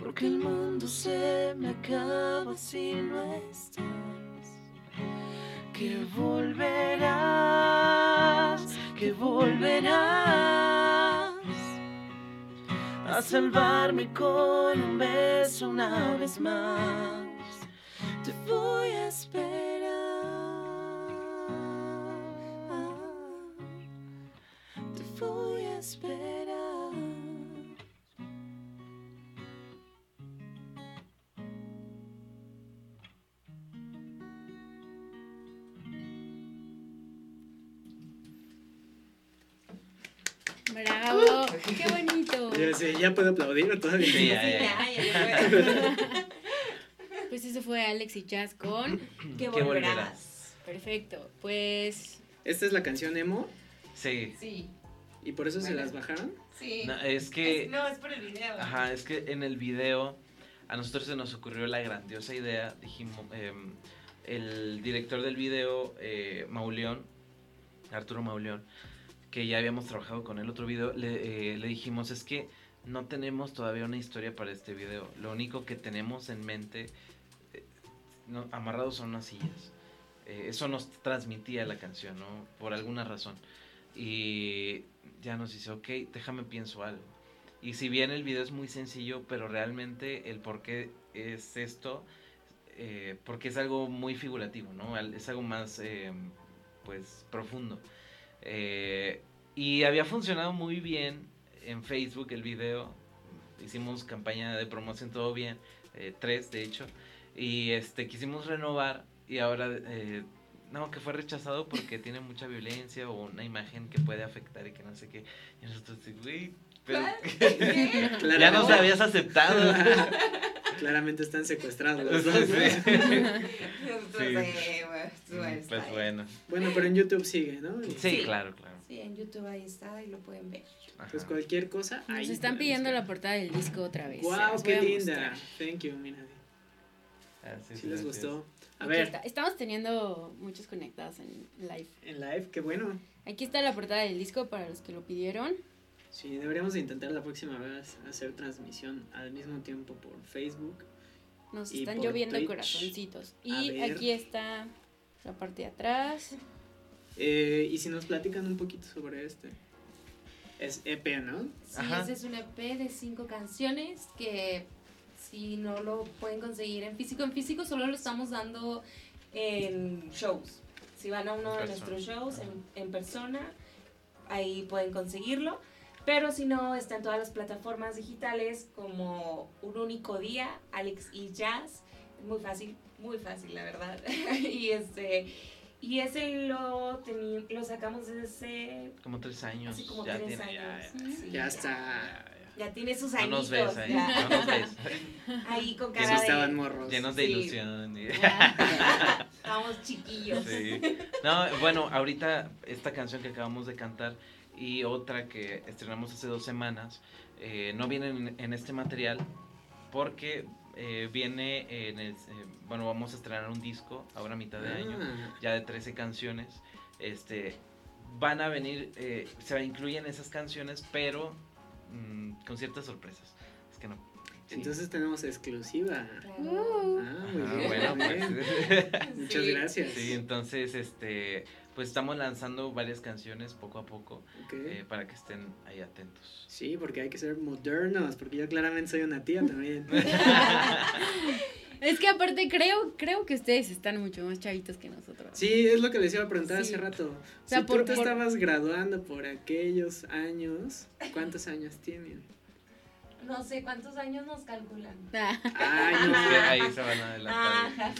Porque el mundo se me acaba si no estás. Que volverás, que volverás a salvarme con un beso una vez más. Te voy a esperar. Te voy a esperar. Bravo, qué bonito. Yo decía, ¿ya puedo aplaudir todavía? Sí, ya, ya. Ya. Pues ese fue Alex y Jazz con Que volverás. volverás. Perfecto. Pues Esta es la canción emo Sí. Sí, y por eso se las bajaron. sí. No, es que. Es- no, es por el video. Ajá, es que en el video a nosotros se nos ocurrió la grandiosa idea, dijimos, em, el director del video, eh, Mauleón, Arturo Mauleón, que ya habíamos trabajado con el otro video, le, eh, le dijimos, es que no tenemos todavía una historia para este video, lo único que tenemos en mente, eh, no, amarrados son unas sillas. Eh, eso nos transmitía la canción, ¿no? Por alguna razón. Y ya nos dice, ok, déjame pienso algo. Y si bien el video es muy sencillo, pero realmente el por qué es esto, eh, porque es algo muy figurativo, ¿no? Es algo más, eh, pues, profundo. Eh, y había funcionado muy bien en Facebook el video. Hicimos campaña de promoción, todo bien. eh, tres, de hecho. Y este, quisimos renovar y ahora... eh, no, que fue rechazado porque tiene mucha violencia o una imagen que puede afectar y que no sé qué. Y nosotros, güey, pero... ¿Qué? Ya nos habías aceptado. Claramente están secuestrados los dos. Sí. Nosotros, Sí. bueno, bueno, está Pues ahí. bueno. Bueno, pero en YouTube sigue, ¿no? Sí, Sí. claro, claro. Sí, en YouTube ahí está y lo pueden ver. Pues Ajá. cualquier cosa. nos ahí están pidiendo la portada del disco otra vez. Wow, qué linda. Thank you, mira. Ah, sí, Si les gustó. A Aquí ver, está. Estamos teniendo muchos conectados en live. en live, qué bueno. Aquí está la portada del disco para los que lo pidieron. Sí, deberíamos de intentar la próxima vez hacer transmisión al mismo tiempo por Facebook. Nos Y están lloviendo Twitch. corazoncitos. Y aquí está la parte de atrás. Eh, y si nos platican un poquito sobre este. Es EP, ¿no? Sí, Ajá. ese es un EP de cinco canciones que si no lo pueden conseguir en físico, en físico solo lo estamos dando en shows. Si van a uno de nuestros shows en, en persona, ahí pueden conseguirlo. Pero si no, está en todas las plataformas digitales como Un Único Día, Alex y Jazz. Muy fácil, muy fácil, la verdad. y este Y ese lo, teni- lo sacamos desde Como tres años. así como ya tres tiene, años. ya, ya. Sí, Ya está. Ya tiene sus No añitos. nos ves ahí, ya. no nos ves. Ahí con cara no de... estaban morros. Llenos de Sí. ilusión. y- Estábamos chiquillos. Sí. No, bueno, ahorita esta canción que acabamos de cantar y otra que estrenamos hace dos semanas eh, no vienen en, en este material porque eh, viene en el, eh, bueno, vamos a estrenar un disco ahora a mitad de año, Ah, ya de 13 canciones. Este, van a venir, eh, se incluyen esas canciones, pero mm, con ciertas sorpresas. Es que no. Sí. Entonces tenemos exclusiva. Claro. Ah, muy Ah, bien. bueno, pues. Muchas Sí. gracias. Sí, entonces, este, pues estamos lanzando varias canciones poco a poco eh, para que estén ahí atentos. Sí, porque hay que ser modernos, porque yo claramente soy una tía también. Es que aparte creo, creo que ustedes están mucho más chavitos que nosotros. Sí, es lo que les iba a preguntar Sí. hace rato. O sea, si por- tú te por- estabas graduando por aquellos años, ¿cuántos años tienen? No sé cuántos años nos calculan. Ah, Ay, no. ahí se van a adelantar.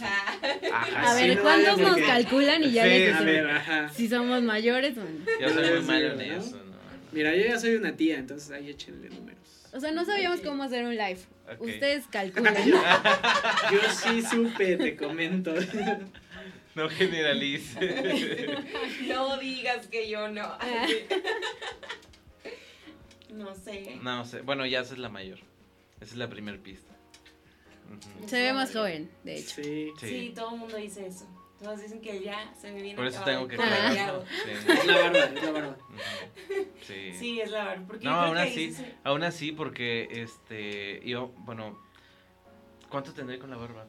Ajá, A sí, ver, ¿cuántos nos porque- calculan y ya Sí, les A decimos ver, ajá. si somos mayores o no? Yo soy muy malo en eso, ¿no? Mira, yo ya soy una tía, entonces ahí échenle números. O sea, no sabíamos cómo hacer un live. Ustedes calculan. Yo sí supe, te comento. No generalice. No digas que yo no. Ah. No sé. No sé, bueno, ya esa es la mayor. Esa es la primera pista. Se ve más joven, de hecho. Sí. Sí. Sí. todo el mundo dice eso. Todos dicen que ya se me viene Por eso acabado tengo que. Sí. Es la barba, es la barba. Sí. Sí, es la verdad. Porque No, aún así, aún así, porque este, yo, bueno, ¿cuánto tendré con la barba?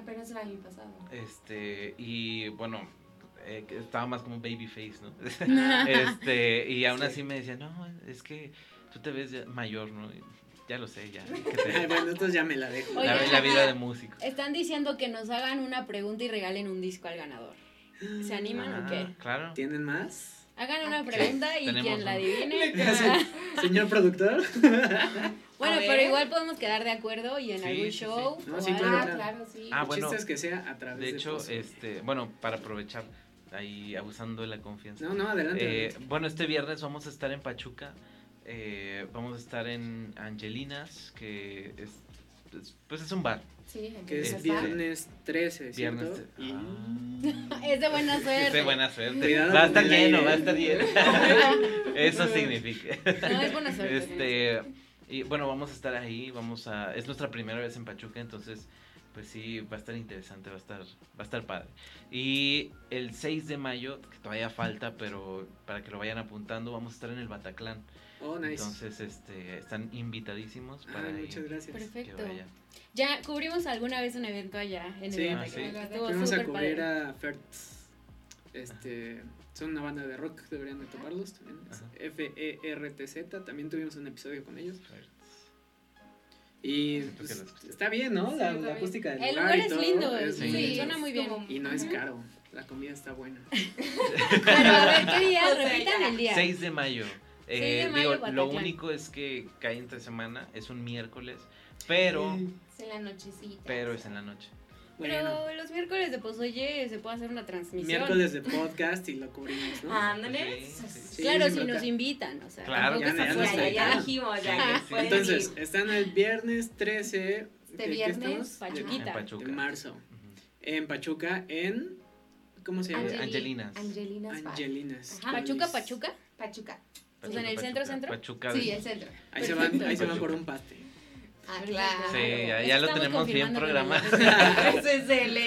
Apenas el año pasado. Este, y bueno, eh, estaba más como babyface, ¿no? este, y aún así me decía, no, es que tú te ves mayor, ¿no? Y ya lo sé, ya. que te- Ay, bueno, entonces ya me la dejo. Oye, la, la vida de músico. Están diciendo que nos hagan una pregunta y regalen un disco al ganador. ¿Se animan o Ah, qué? Claro. ¿Tienen más? Hagan una pregunta y quien la adivine. Señor productor. Bueno, pero igual podemos quedar de acuerdo y en Sí, algún sí, sí. show. No, sí, claro, Ah, claro. claro, sí. Ah, El bueno. chiste es que sea a través De de hecho, este, bueno, para aprovechar, ahí abusando de la confianza. No, no, adelante. Eh, adelante. bueno, este viernes vamos a estar en Pachuca. eh, vamos a estar en Angelinas, que es, es- pues es un bar. Sí, que es viernes 13, ¿cierto? Viernes. Y- Ah. Es de buena suerte. Es de buena suerte. Cuidado va a estar lleno, aire. va a estar lleno. Eso significa. No, es buena suerte. Este, y bueno, vamos a estar ahí, vamos a, es nuestra primera vez en Pachuca, entonces, pues sí, va a estar interesante, va a estar, va a estar padre. Y el 6 de mayo, que todavía falta, pero para que lo vayan apuntando, vamos a estar en el Bataclan. Oh, nice. Entonces, este, están invitadísimos para Ay, muchas gracias. Perfecto. Ya cubrimos alguna vez un evento allá en Sí. el Ah, Bataclan. sí. Fuimos a cubrir padre. a Fertz. Este, son una banda de rock, deberían de tomarlos. F-E-R-T-Z, también tuvimos un episodio con ellos. Y pues, está bien, ¿no? Sí, la, la bien. acústica del El lugar, lugar y es todo, lindo, es sí, muy- suena muy bien. Y no es caro, la comida está buena. Pero a ver, ¿qué día? O sea, Repitan el día. 6 de mayo. Eh, de mayo, digo, lo único es que cae entre semana, es un miércoles, pero, Es en la nochecita. pero es en la noche. Bueno, Pero los miércoles de Pozoye se puede hacer una transmisión. miércoles de podcast y lo cubrimos, ¿no? Ándale. Sí, sí, Sí, claro, sin si nos invitan, o sea, Claro, ya, ya nos Ya, ya, dijimos, ya. Entonces, ir. están el viernes 13 Este ¿qué- qué viernes? Pachuquita. En Pachuca. de marzo. Ujú. En Pachuca, en. ¿Cómo se llama? Angeli- Angelinas. Angelinas. Angelinas. Ajá. Pachuca, Pachuca. Pachuca. O sea, en el Pachuca, centro, Pachuca, centro. Pachuca. Sí, el centro. Ahí se van, ahí se van Pachuca. por un paste. Ah, claro. Sí, ya, lo tenemos bien programado. Eso es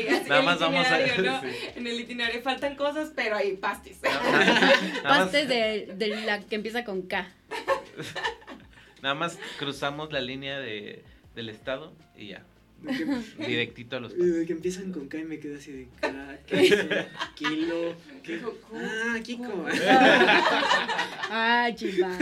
así Nada el más vamos a- ¿no? sí. En el itinerario faltan cosas, pero hay más- Pastes de, de la que empieza con K. Nada más cruzamos la línea de, del estado y ya. Que, Directito a los de que empiezan con K y me quedo así de K, kilo. ¿qué? Ah, Kiko. Ah, chiván.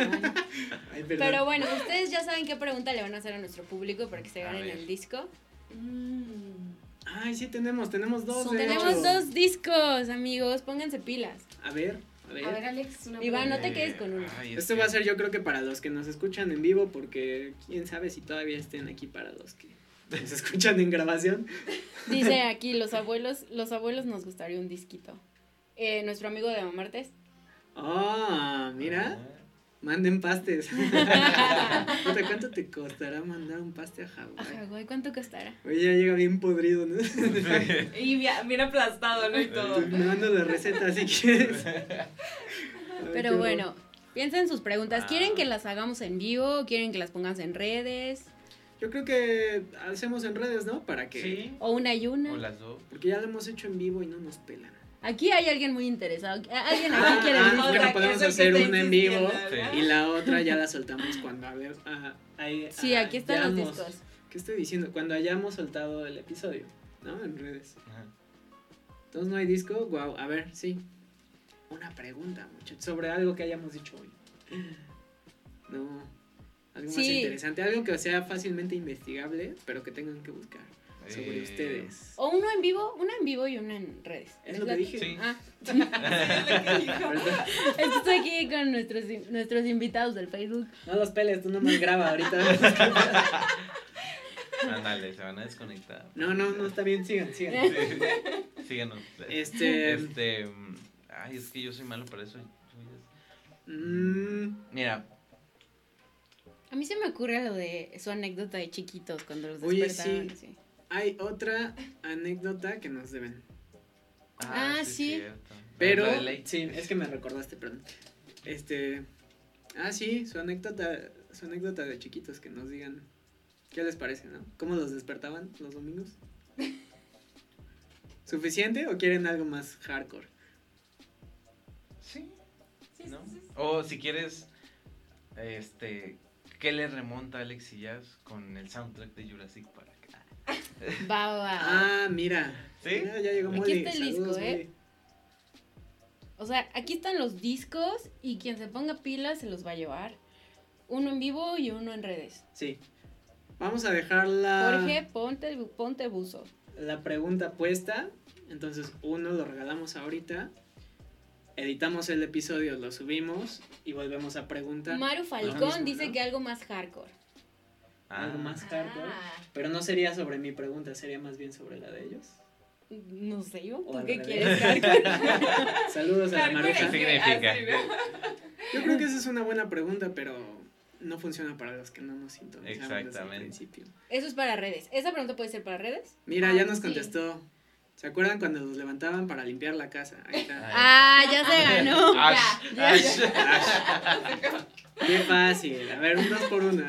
Ay, perdón. Pero bueno, ustedes ya saben qué pregunta le van a hacer a nuestro público para que se ganen el disco. Mm. Ay, sí tenemos, tenemos dos. Son- Tenemos hecho. dos discos, amigos, pónganse pilas. A ver, a ver. A ver, Alex, una Iván, no te quedes con uno. Ay, es Esto que- va a ser yo creo que para los que nos escuchan en vivo, porque quién sabe si todavía estén aquí para los que nos escuchan en grabación. Dice aquí, los abuelos, los abuelos nos gustaría un disquito. Eh, nuestro amigo de Mamartes. Ah, mira, Ah. manden pastes. Puta, ¿Cuánto te costará mandar un paste a A Hawái? Hawái, ¿cuánto costará? Oye, ya llega bien podrido, ¿no? Y bien, aplastado, ¿no? Y todo. Me mando la receta si quieres. Pero bueno, piensen sus preguntas. ¿Quieren Ah. que las hagamos en vivo? ¿Quieren que las pongas en redes? Yo creo que hacemos en redes, ¿no? Para que. Sí. ¿O una y O una? las dos. Porque ya lo hemos hecho en vivo y no nos pelan. Aquí hay alguien muy interesado. Alguien aquí Ah, quiere ah, bueno, Otra que podemos hacer una en vivo y la otra ya la soltamos cuando a ver, ah, ahí- Sí, aquí están los discos. ¿Qué estoy diciendo? Cuando hayamos soltado el episodio, ¿no? En redes. Ajá. Entonces no hay disco, wow, a ver, sí. Una pregunta, muchachos, sobre algo que hayamos dicho hoy. No, algo más interesante, algo que sea fácilmente investigable, pero que tengan que buscar sobre Eh, ustedes. O uno en vivo, una en vivo y una en redes. Es lo la- que dije. Sí. Ah, es estoy aquí con nuestros, nuestros invitados del Facebook. No los peles, tú nomás graba ahorita. Ándale, se van a desconectar. No, no, no está bien, sigan, sigan. Sí. Síganos. Este, Este. mm, Ay, es que yo soy malo para eso. mm, Mira, A mí se me ocurre lo de su anécdota de chiquitos cuando los Oye, despertaron. sí. sí. hay otra anécdota que nos deben. Ah, es sí. Pero, sí, es que me recordaste, perdón. Este, ah, sí, su anécdota, su anécdota de chiquitos, que nos digan qué les parece, ¿no? ¿Cómo los despertaban los domingos? ¿Suficiente o quieren algo más hardcore? Sí. Sí, ¿no? sí, sí. O si quieres, este, ¿qué le remonta a Alex y Jazz con el soundtrack de Jurassic Park? Va, va, va. Ah, mira. ¿Sí? Mira, ya llegó Aquí está el Saludos, disco, ¿eh? Molly. O sea, aquí están los discos y quien se ponga pilas se los va a llevar. Uno en vivo y uno en redes. Sí. Vamos a dejar la, Jorge, ponte, ponte buzo. la pregunta puesta. Entonces, uno lo regalamos ahorita. Editamos el episodio, lo subimos y volvemos a preguntar. Maru Falcón mismo, dice ¿no? que algo más hardcore. Algo Ah, más hardcore. Ah. Pero no sería sobre mi pregunta, sería más bien sobre la de ellos. No sé yo, O ¿tú al qué revés. quieres hardcore? Saludos a la Hardcore maruja. significa? Yo creo que esa es una buena pregunta, pero no funciona para los que no nos sintonizamos desde el Exactamente. principio. Eso es para redes. ¿Esa pregunta puede ser para redes? Mira, Ah, ya nos sí. ¿Se acuerdan cuando los levantaban para limpiar la casa? Ahí está. Ah, ya se ganó. Ash, Ya, Ash. Qué fácil. A ver, un dos por una.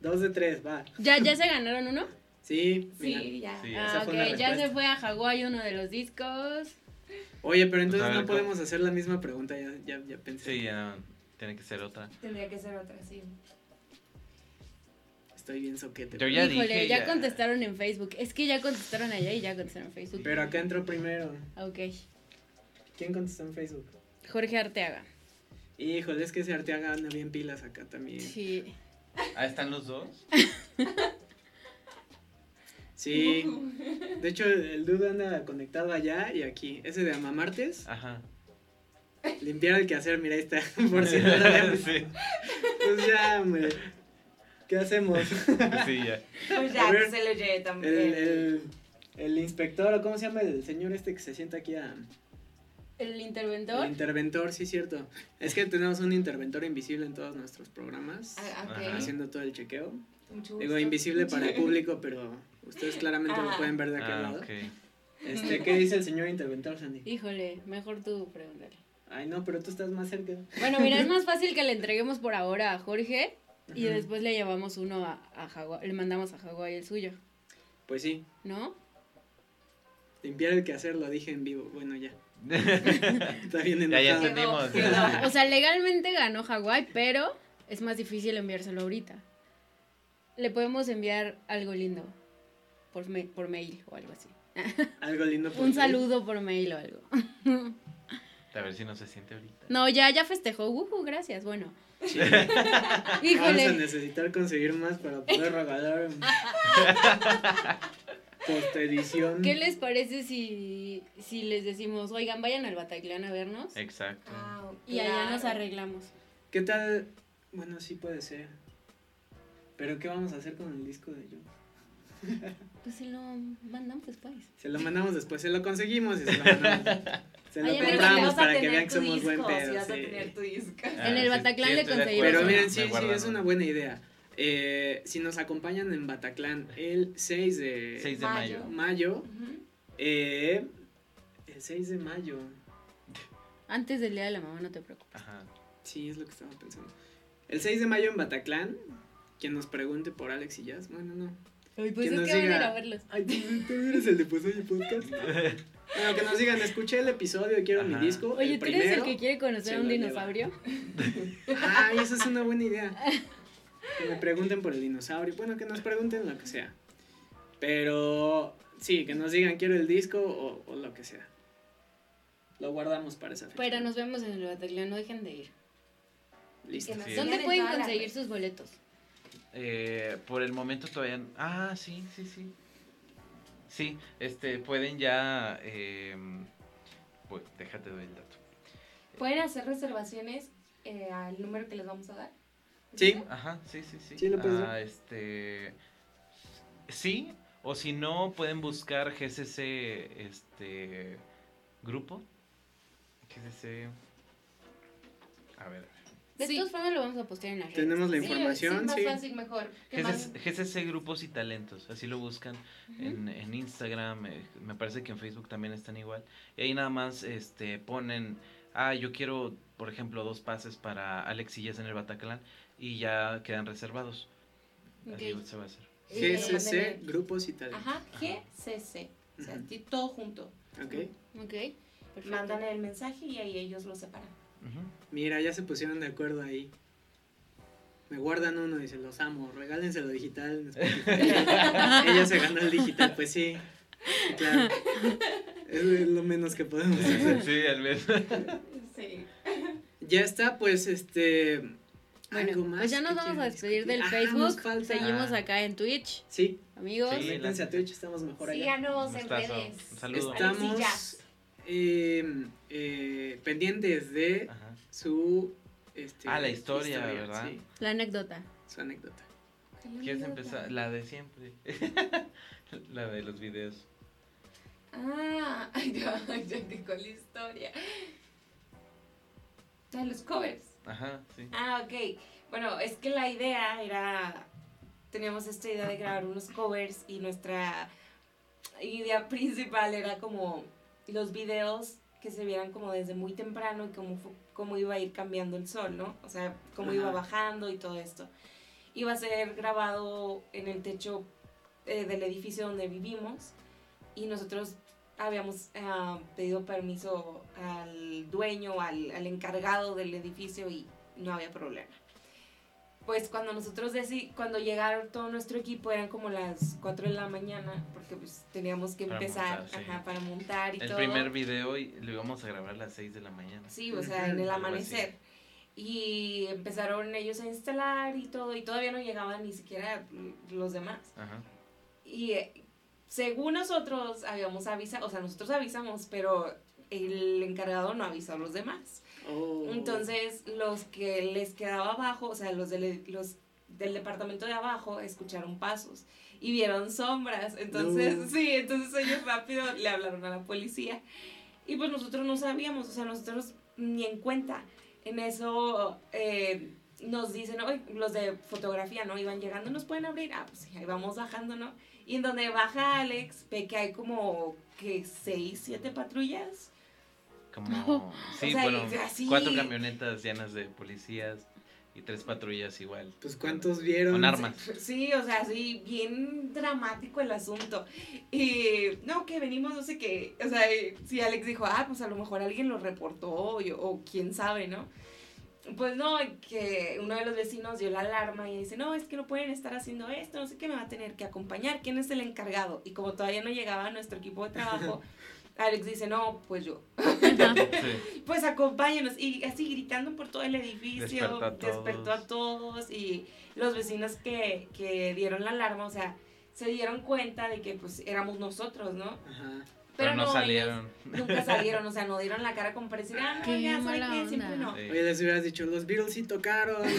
dos de tres, va. ¿Ya, ya se ganaron uno? Sí, mira. Sí, ya. Sí. Ah, ya se fue a Hawái uno de los discos. Oye, pero entonces no podemos hacer la misma pregunta, ya, ya, ya pensé. Sí, ya tiene que ser otra. Tendría que ser otra, sí. Estoy bien soquete. Yo ya Híjole, dije. ya contestaron en Facebook. Es que ya contestaron allá y ya contestaron en Facebook. Pero acá entró primero. Ok. ¿Quién contestó en Facebook? Jorge Arteaga. Híjole, es que ese Arteaga anda bien pilas acá también. Sí. Ah, están los dos. Sí. De hecho, el dude anda conectado allá y aquí. Ese de Amamartes. Ajá. Limpiar el quehacer, mira, ahí está. Por si no lo sí, Pues ya, hombre. ¿Qué hacemos? sí, ya. Pues A ya, ver, que se lo lleve El, también. el, el inspector, o cómo se llama el señor este que se sienta aquí a... El El interventor. interventor, sí, cierto. Es que tenemos un interventor invisible en todos nuestros programas. Ah. Haciendo todo el chequeo. Mucho Digo, gusto. invisible para el público, pero ustedes claramente lo pueden ver de aquel Ah, lado. Este, ¿qué dice el señor interventor, Sandy? Híjole, mejor tú pregúntale. Ay, no, pero tú estás más cerca. Bueno, mira, es más fácil que le entreguemos por ahora a Jorge y después le llevamos uno a, a Hawái, le mandamos a Hawái el suyo, Pues sí, ¿no? limpiar el quehacer lo dije en vivo. Bueno, ya. Está bien Ya, ya enojado. entendimos. quedó. O sea, legalmente ganó Hawái, pero es más difícil enviárselo ahorita. Le podemos enviar algo lindo por, ma- por mail o algo así. Algo lindo. por Un saludo por mail o algo. A ver si no se siente ahorita. No, ya, ya festejó. Ujú, gracias. Bueno. Sí. Vamos a necesitar conseguir más para poder regalar en post-edición. ¿Qué les parece si, si les decimos, oigan, vayan al Bataclan a vernos? Exacto. Ah, Y allá nos arreglamos. ¿Qué tal? Bueno, sí puede ser. Pero ¿qué vamos a hacer con el disco de yo? Pues se lo mandamos después. Se lo mandamos después, se lo conseguimos y se lo mandamos. Se lo compramos para que vean que somos buen disco, pedo. sí vas a sí. tener tu disco. Ah, En el sí, Bataclan sí, le conseguimos Pero miren, sí, sí, es una buena idea. Eh, si nos acompañan en Bataclan el 6 de 6 de Mayo. mayo. eh, el 6 de mayo, Antes del día de la mamá, no te preocupes. Ajá. sí, es lo que estaba pensando. El 6 de mayo en Bataclan, quien nos pregunte por Alex y Jazz, bueno, no. Ay, pues es es que que van a ir a verlos. Ay, tú, tú eres el de Pues Oye Podcast. Bueno, que nos digan, escuché el episodio, quiero mi disco. Oye, ¿tú eres el que quiere conocer a un dinosaurio? Ay, esa es una buena idea. Que me pregunten por el dinosaurio. Bueno, que nos pregunten lo que sea. Pero sí, que nos digan quiero el disco o, o lo que sea. Lo guardamos para esa fecha. Pero nos vemos en el Bataclan, no dejen de ir. Listo. Que Sí. ¿Dónde en pueden conseguir sus boletos? Eh, por el momento todavía. Ah, sí, sí, sí. Sí, este, pueden ya. Eh, pues, déjate doy el dato. Pueden hacer reservaciones eh, al número que les vamos a dar. Sí, Ajá, sí, sí, sí. Sí, lo puedes Ah, este. Sí, o si no, pueden buscar GCC, este. Grupo. GCC. A ver. De Sí. todas formas lo vamos a postear en las redes. tenemos la información. Sí, más Sí, fácil, mejor. GCC, más- GCC Grupos y Talentos, así lo buscan en, en Instagram, eh, me parece que en Facebook también están igual. Y ahí nada más este, ponen, ah, yo quiero, por ejemplo, dos pases para Alex y Jess en el Bataclan y ya quedan reservados. Así Ok. se va a hacer. GCC, grupos y tal. Ajá, GCC. O sea, Ujú. ti- todo junto. Ok. Ok, perfecto. Mandan el mensaje y ahí ellos lo separan. Mira, ya se pusieron de acuerdo ahí. Me guardan uno y se los amo. Regálenselo digital. Ella se ganó el digital, pues sí. Claro. Es lo menos que podemos hacer. Sí, al menos. Sí. Ya está, pues este. Bueno, algo más pues ya nos vamos a despedir del discutir? Ah, Facebook. Seguimos Ah. acá en Twitch, Sí, amigos. Sí. métanse a Twitch, estamos mejor allá. Síganos en redes. Un saludo. Estamos. Eh, eh, pendientes de Ajá. su. Este, Ah, la historia, ¿verdad? Sí, La anécdota. su anécdota. ¿Quieres empezar? La de siempre. la de los videos. Ah, ya, ya tengo la historia. De los covers. Ajá, sí. Ah, ok. Bueno, es que la idea era. Teníamos esta idea de grabar unos covers y nuestra idea principal era como los videos que se vieran como desde muy temprano y cómo, cómo iba a ir cambiando el sol, ¿no? O sea, cómo iba bajando y todo esto. Iba a ser grabado en el techo eh, del edificio donde vivimos y nosotros habíamos ah, pedido permiso al dueño, al, al encargado del edificio y no había problema. Pues cuando nosotros deci- cuando llegaron todo nuestro equipo eran como las 4 de la mañana porque pues teníamos que Para empezar montar, sí. ajá, para montar y El todo. primer video y lo íbamos a grabar a las 6 de la mañana. Sí, o sea, en el amanecer. Y empezaron ellos a instalar y todo, y todavía no llegaban ni siquiera los demás. Ajá. Y eh, según nosotros habíamos avisado, o sea, nosotros avisamos, pero el encargado no avisó a los demás. Oh. Entonces, los que les quedaba abajo, o sea, los del, los del departamento de abajo, escucharon pasos y vieron sombras. Entonces, No. sí, entonces ellos rápido le hablaron a la policía. Y pues nosotros no sabíamos, o sea, nosotros ni en cuenta. En eso eh, nos dicen, "Oye, los de fotografía, ¿no? Iban llegando, ¿nos pueden abrir? Ah, pues sí, ahí vamos bajando, ¿no? Y en donde baja Alex, ve que hay como, que seis, siete patrullas. Como, sí, O sea, bueno, y así- cuatro camionetas llenas de policías y tres patrullas igual. Pues cuántos vieron. Con armas. Sí, o sea, sí, bien dramático el asunto. Y no, que venimos, no sé qué. O sea, sí, Alex dijo, ah, pues a lo mejor alguien lo reportó o, o quién sabe, ¿no? Pues no, que uno de los vecinos dio la alarma y dice, no, es que no pueden estar haciendo esto, no sé qué me va a tener que acompañar, ¿quién es el encargado? Y como todavía no llegaba nuestro equipo de trabajo, Alex dice, no, pues yo. Sí. Pues acompáñanos. Y así gritando por todo el edificio. Despertó a todos. despertó a todos. Y los vecinos que, que dieron la alarma, o sea, se dieron cuenta de que pues éramos nosotros, ¿no? Ajá. Pero, no, salieron. Nunca salieron, o sea, no dieron la cara como para decir, ah, no, ya, ¿sabe mala qué? Siempre no. Sí. Oye, les hubieras dicho, los Beatles sí tocaron.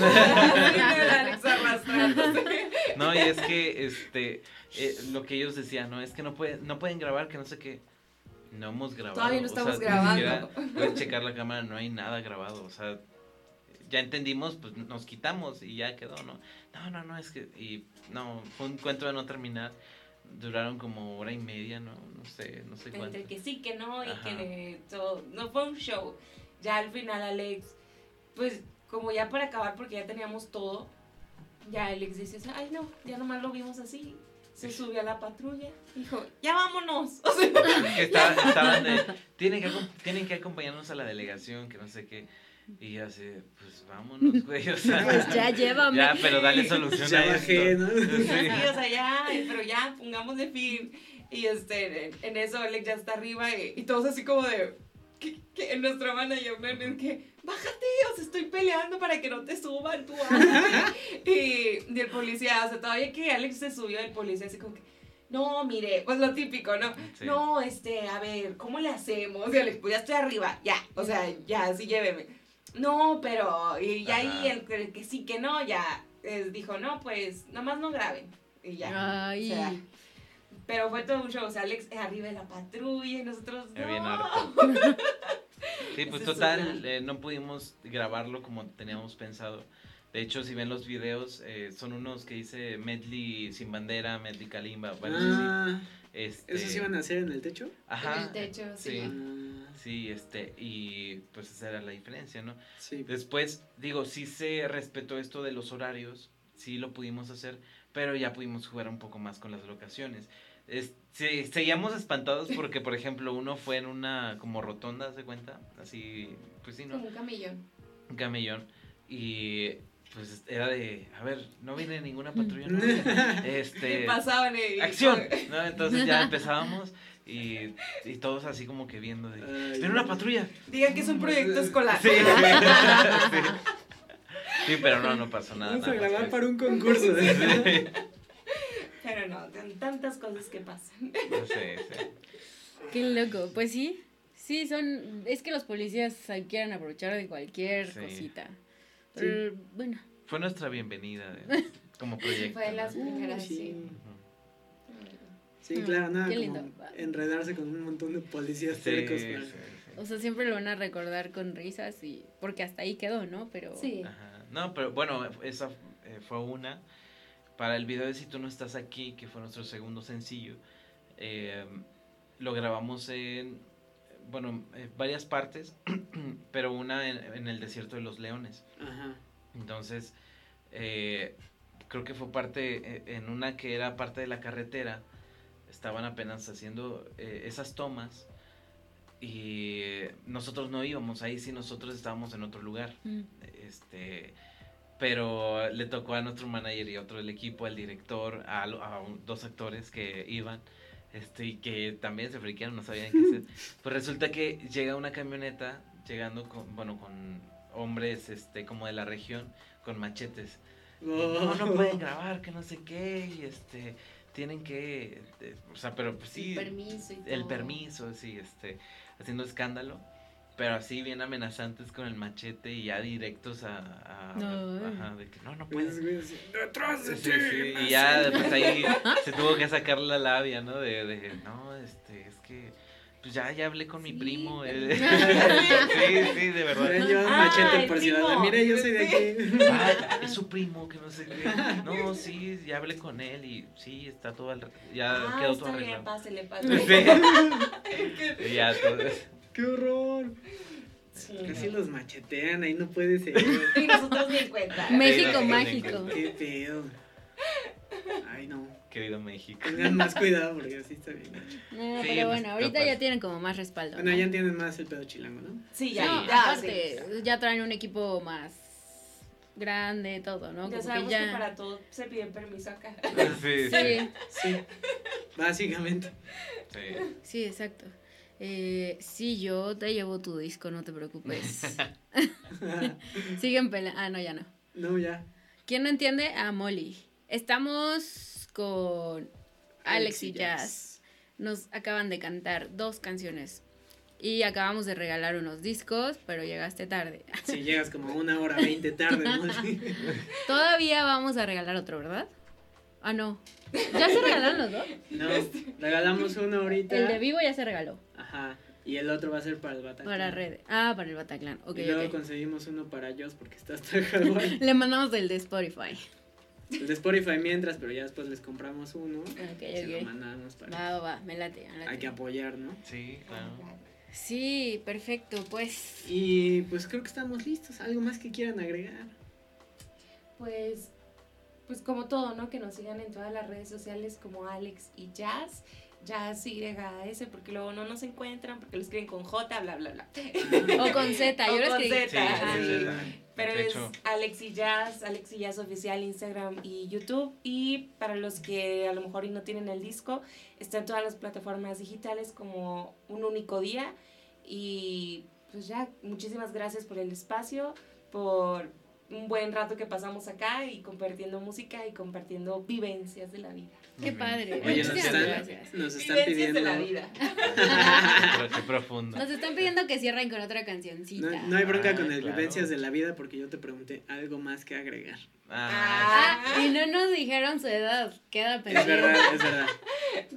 No, y es que, este, eh, lo que ellos decían, no, es que no pueden, no pueden grabar, que no sé qué. No hemos grabado. Todavía no o sea, estamos grabando. siquiera Puedes checar la cámara, no hay nada grabado, o sea, ya entendimos, pues nos quitamos y ya quedó, ¿no? No, no, no, es que, y no, fue un encuentro de no terminar, duraron como hora y media, ¿no? No sé, no sé cuánto. Entre que sí, que no, y Ajá. que todo. No fue un show. Ya al final, Alex, pues como ya para acabar, porque ya teníamos todo, ya Alex dice: Ay, no, ya nomás lo vimos así. Se subió a la patrulla, dijo: Ya vámonos. O sea, que estaba- estaban de, tienen que, tienen que acompañarnos a la delegación, que no sé qué. Y ya sé, pues vámonos, güey, o sea. Pues ya llévame. Ya, pero dale solución Ya a bajé, esto. ¿no? Sí. Sí, o sea, ya, pero ya, pongamos de fin. Y este, en, en eso Alex ya está arriba y, y todos así como de, que, que en nuestra manager, ¿no? es que, bájate, o sea, estoy peleando para que no te suban, tú bájate". y, y el policía, o sea, todavía que Alex se subió, el policía así como que, no, mire, pues lo típico, ¿no? Sí. No, este, a ver, ¿cómo le hacemos? Y Alex, pues ya estoy arriba, ya, o sea, ya, sí, lléveme. No, pero, y ya ahí el, que- sí, que no, ya, eh, dijo, no, pues, nomás no graben. Y ya. Ay. O sea, pero fue todo un show, o sea, Alex arriba de la patrulla y nosotros bien no. harto. Sí, pues total, eh, no pudimos grabarlo como teníamos pensado. De hecho, si ven los videos, eh, son unos que dice medley sin bandera, medley kalimba. Ah, Este, ¿Esos iban a hacer en el techo? Ajá. En el techo, sí. Sí. Ah, Sí, este, y pues esa era la diferencia, ¿no? sí. Después, digo, sí se respetó esto de los horarios, sí lo pudimos hacer, pero ya pudimos jugar un poco más con las locaciones. Es- sí, seguíamos espantados porque, por ejemplo, uno fue en una como rotonda, ¿se cuenta? Así, pues sí, ¿no? Como un camellón. Un camellón. Y pues era de, a ver, no viene ninguna patrulla, ¿no? Y Este, pasaban y... acción, ¿no? Entonces ya empezábamos y, y todos así como que viendo de, viene una patrulla. Digan que es un proyecto escolar. Sí, sí. Sí, pero no, no pasó nada. Vamos a nada más grabar para un concurso. Sí, Pero no, tan- tantas cosas que pasan. no sé, sí. Qué loco. Pues sí. Sí, son. Es que los policías quieren aprovechar de cualquier Sí. cosita. Pero, bueno. Fue nuestra bienvenida de- como proyecto. Fue de ¿no? las primeras, sí. sí. Claro, nada Qué como lindo. enredarse con un montón de policías Sí, tercos. sí, para- sí. O sea, siempre lo van a recordar con risas y. Porque hasta ahí quedó, ¿no? Pero. Sí. Ajá. No, pero bueno, esa eh, fue una. Para el video de Si tú no estás aquí, que fue nuestro segundo sencillo, eh, lo grabamos en, bueno, eh, varias partes, pero una en, en el desierto de los leones. Ajá. Entonces, eh, creo que fue parte, eh, en una que era parte de la carretera, estaban apenas haciendo eh, esas tomas y nosotros no íbamos, ahí sí nosotros estábamos en otro lugar. Mm. Este, pero le tocó a nuestro manager y otro del equipo, al director, a, a un- dos actores que iban, este, y que también se friquearon, no sabían qué hacer. Pues resulta que llega una camioneta, llegando con, bueno, con hombres, este, como de la región, con machetes. No, no pueden grabar, que no sé qué, y este, tienen que, eh, o sea, pero pues sí, El permiso y todo. el permiso, sí, este, haciendo escándalo, pero así bien amenazantes con el machete y ya directos a, a- No. ajá, de que no, no puedes. ¡Detrás de Sí, ti! sí, y ya hacen-". pues ahí se tuvo que sacar la labia, ¿no? De, de no, este, es que, pues ya, ya hablé con mi Sí, primo. eh. sí, sí, de verdad. llevan Ah, machete por ciudad. Mire, yo soy de aquí. Ay, es su primo, que no sé qué. No, sí, ya hablé con él y sí, está todo, al- ya Ah, quedó todo arreglado. pásele, pásele. Sí. Y ya todo. ¡Qué horror! Sí. Casi los machetean, ahí no puede ser. Y nosotros ni en cuenta. México Sí, mágico. ¡Qué pedo! Ay, no. Querido México. Tengan más cuidado porque así está bien. No, Sí, pero bueno, ahorita capaz. ya tienen como más respaldo. Bueno, ¿no? ya entienden más el pedo chilango, ¿no? Sí, ya, No, ya, aparte, sí. ya traen un equipo más grande, todo, ¿no? Ya Como sabemos que para todo se pide permiso acá. Sí, sí. Sí, Sí. Básicamente. sí. sí, exacto. Eh, sí, yo te llevo tu disco, no te preocupes. Siguen peleando. Ah, no, ya no. No, ya. ¿Quién no entiende? A Molly. Estamos con Alex y Jazz. Nos acaban de cantar dos canciones. Y acabamos de regalar unos discos, pero llegaste tarde. Si llegas como una hora veinte tarde, ¿no? Todavía vamos a regalar otro, ¿verdad? Ah, no. Ya se regalaron los dos. No, regalamos uno ahorita. El de vivo ya se regaló. Ajá. Y el otro va a ser para el Bataclan. Para red. Ah, para el Bataclan. Ok, y luego ok. conseguimos uno para Joss porque está hasta Hawái. Le mandamos el de Spotify. El de Spotify mientras, pero ya después les compramos uno. Ok, y se lo mandamos para. Va, va, va. Me late, me late. Hay que apoyar, ¿no? Sí, claro. Sí, perfecto. Pues. Y pues creo que estamos listos. ¿Algo más que quieran agregar? Pues, pues como todo, ¿no? Que nos sigan en todas las redes sociales como Alex y Jazz. Jazz YS, porque luego no nos encuentran, porque lo escriben con J, bla, bla, bla. O con Z. Yo O lo con escribí. Z, Sí, sí. Pero es hecho. Alex y Jazz, Alex y Jazz oficial, Instagram y YouTube. Y para los que a lo mejor y no tienen el disco, está en todas las plataformas digitales como un único día. Y pues ya, muchísimas gracias por el espacio, por un buen rato que pasamos acá y compartiendo música y compartiendo vivencias de la vida. Qué padre. Oye, nos están, gracias. nos están vivencias pidiendo. de la vida. Pero qué profundo. Nos están pidiendo que cierren con otra cancioncita. No, no hay bronca Ah, con el claro. vivencias de la vida porque yo te pregunté algo más que agregar. Ah, Ah, y no nos dijeron su edad. Queda Es pendiente. verdad, es verdad.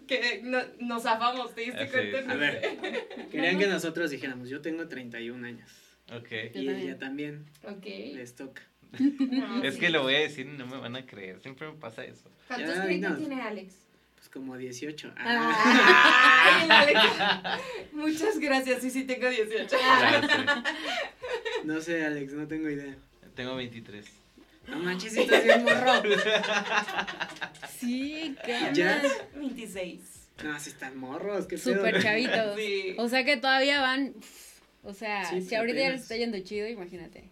Que no- nos zafamos, ¿te diste Ah, cuenta? A ver, querían que nosotros dijéramos, yo tengo 31 años. ok. Y también. ella también Ok. les toca. No, Es sí. que lo voy a decir y no me van a creer. Siempre me pasa eso. ¿Cuántos creen que dinos. tiene Alex? Pues como 18. Ah. Ay, Alex. Muchas gracias, sí, sí tengo 18. Gracias. No sé, Alex, no tengo idea. Tengo 23. No manches, si estás bien morro. Sí, qué Ya. onda. 26. No, si están morros, qué pedo. Súper chavitos. Sí. O sea que todavía van. O sea, Sí, si ahorita ya les está yendo chido, imagínate.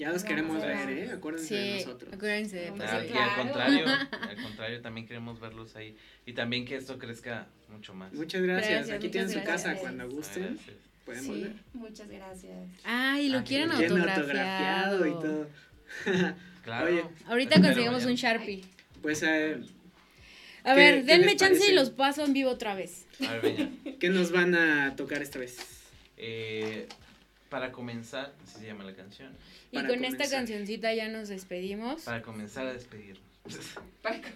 Ya los queremos Vamos. ver, ¿eh? Acuérdense de nosotros. acuérdense. Vamos pues, Ah, sí. y al Claro. contrario, al contrario, también queremos verlos ahí. Y también que esto crezca mucho más. Muchas gracias. Gracias, Aquí muchas tienen su casa cuando gusten. gracias. Pueden Sí. volver. Muchas gracias. Ay, lo Ah, quieren qué Bien autografiado. autografiado y todo. Claro. Oye, Ahorita conseguimos un. Sharpie. Pues, eh, A ¿Qué- ver, denme chance parece? y los paso en vivo otra vez. A ver, venga. ¿qué nos van a tocar esta vez? Eh, para comenzar, así se llama la canción. Y Para con esta cancioncita ya nos despedimos. Para comenzar a despedirnos.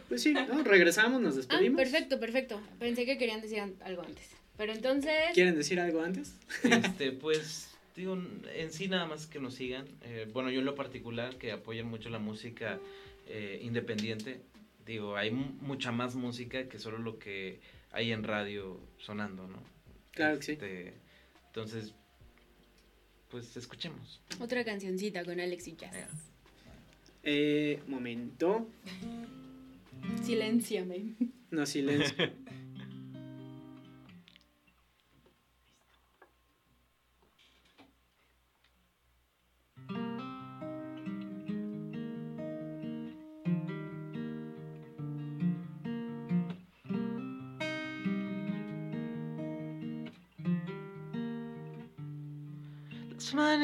Pues sí, ¿no? Regresamos, nos Ah, despedimos. perfecto, perfecto. Pensé que querían decir algo antes. Pero entonces. ¿Quieren decir algo antes? Este, pues, digo, en sí nada más que nos sigan. Eh, bueno, yo en lo particular, que apoyan mucho la música eh, independiente. Digo, hay mu- mucha más música que solo lo que hay en radio sonando, ¿no? Claro que sí. Este, Entonces, pues escuchemos. Otra cancioncita con Alex y Jazz. Eh, momento. Silénciame. No, silencio.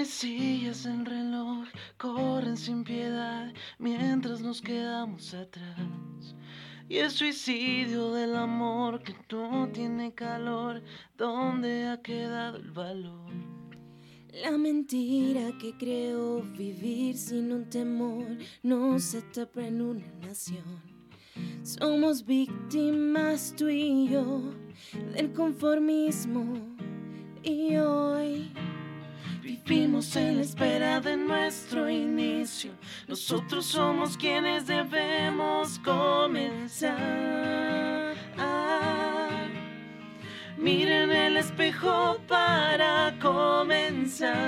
manecillas del reloj corren sin piedad mientras nos quedamos atrás. Y el suicidio del amor que no tiene calor, ¿dónde ha quedado el valor? La mentira que creo vivir sin un temor no se atrapa en una nación. Somos víctimas tú y yo del conformismo y hoy Vivimos en la espera de nuestro inicio. Nosotros somos quienes debemos comenzar. Miren el espejo para comenzar.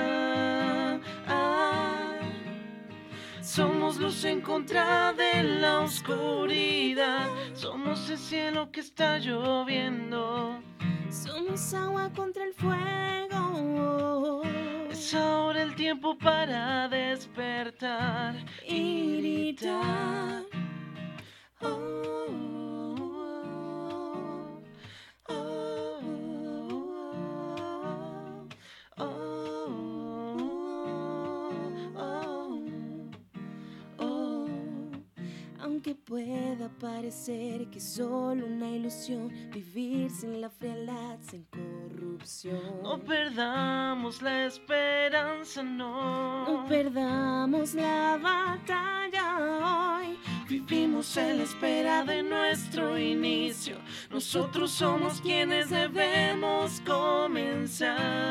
Somos luz en contra de la oscuridad. Somos el cielo que está lloviendo. somos agua contra el fuego. Es ahora el tiempo para despertar y oh, Aunque pueda parecer que es solo una ilusión vivir sin la frialdad, sin corrupción. No perdamos la esperanza, no. No perdamos la batalla hoy. Vivimos en la espera de nuestro inicio. Nosotros somos quienes debemos comenzar.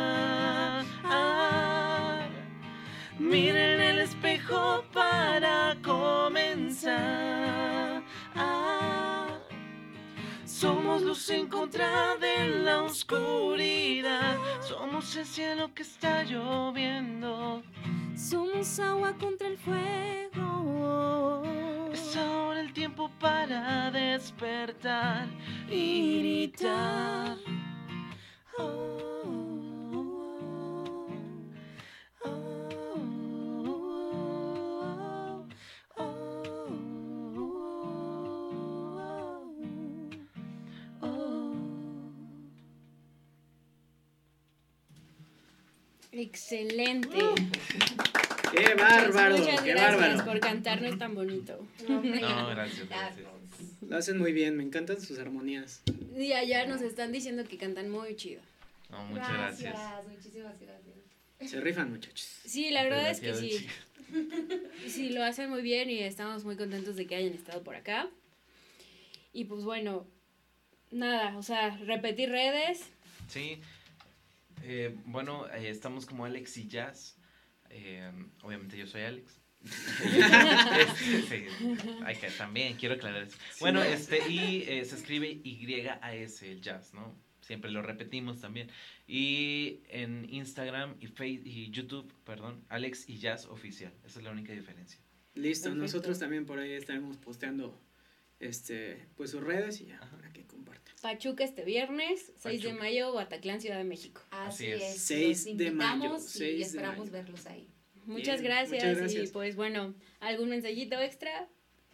Espejo para comenzar. Somos luz en contra de la oscuridad. Somos el cielo que está lloviendo. Somos agua contra el fuego. Es ahora el tiempo para despertar y gritar. Oh, Excelente. ¡Qué bárbaro! Muchas ¡Qué gracias bárbaro! por cantarnos tan bonito. No, gracias, gracias. Lo hacen muy bien, me encantan sus armonías. Y allá nos están diciendo que cantan muy chido. No, muchas gracias. muchísimas gracias. Se rifan, muchachos. Sí, la verdad es que sí. Sí, lo hacen muy bien y estamos muy contentos de que hayan estado por acá. Y pues bueno, nada, o sea, repetir redes. Sí. Eh, bueno, eh, estamos como Alex y Jazz. Eh, obviamente yo soy Alex. Este, sí, hay que- también quiero aclarar eso. Bueno, este, y eh, se escribe Y-A-S, el jazz, ¿no? Siempre lo repetimos también. Y en Instagram y, Face, y YouTube, perdón, Alex y Jazz Oficial. Esa es la única diferencia. Listo, Perfecto. nosotros también por ahí estaremos posteando este, pues sus redes y ya, Ajá. para que. Pachuca este viernes, 6 de Pachuca. mayo, Batatlán, Ciudad de México. Así, Así es. es. 6 Los de mayo, invitamos 6 de y esperamos mayo. verlos ahí. Muchas gracias, muchas gracias. y pues bueno, ¿algún mensajito extra?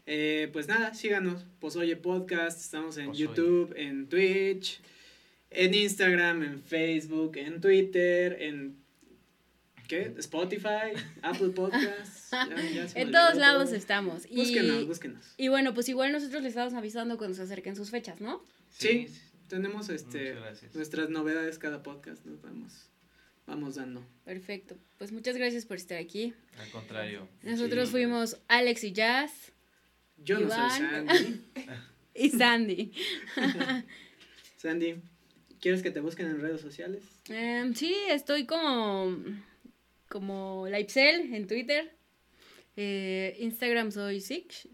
Eh, pues nada, síganos, Pozoye Podcast, estamos en. YouTube, en Twitch, en Instagram, en Facebook, en Twitter, en ¿qué? Spotify, Apple Podcasts. ya- ya En todos lados todo. estamos. Y, Búsquenos, búsquenos. y bueno, pues igual nosotros les estamos avisando cuando se acerquen sus fechas, ¿no? Sí, Tenemos este nuestras novedades cada podcast, nos vamos, vamos dando. Perfecto. Pues muchas gracias por estar aquí. Al contrario. Nosotros Sí. fuimos Alex y Jazz Yo no soy Iván. Sandy. y Sandy. Sandy, ¿quieres que te busquen en redes sociales? Em, sí, estoy como, como Lipsel en Twitter. Eh, Instagram soy Six.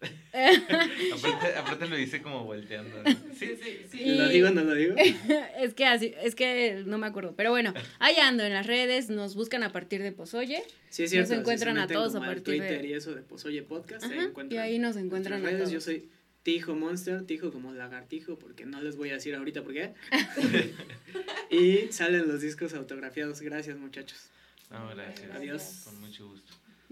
Aparte, aparte lo dice como volteando. ¿no? Sí, sí, sí. Y- ¿Lo digo o no lo digo? es que así, es que no me acuerdo. Pero bueno, ahí ando en las redes, nos buscan a partir de Pozoye. Sí, es cierto. Nos encuentran si se a todos como a partir de- Twitter y eso de Pozoye Podcast, Ajá, y ahí nos encuentran redes. todos. Yo soy Tijo Monster, Tijo como lagartijo, porque no les voy a decir ahorita por qué. y salen los discos autografiados. Gracias, muchachos. No, gracias. Adiós. Con mucho gusto.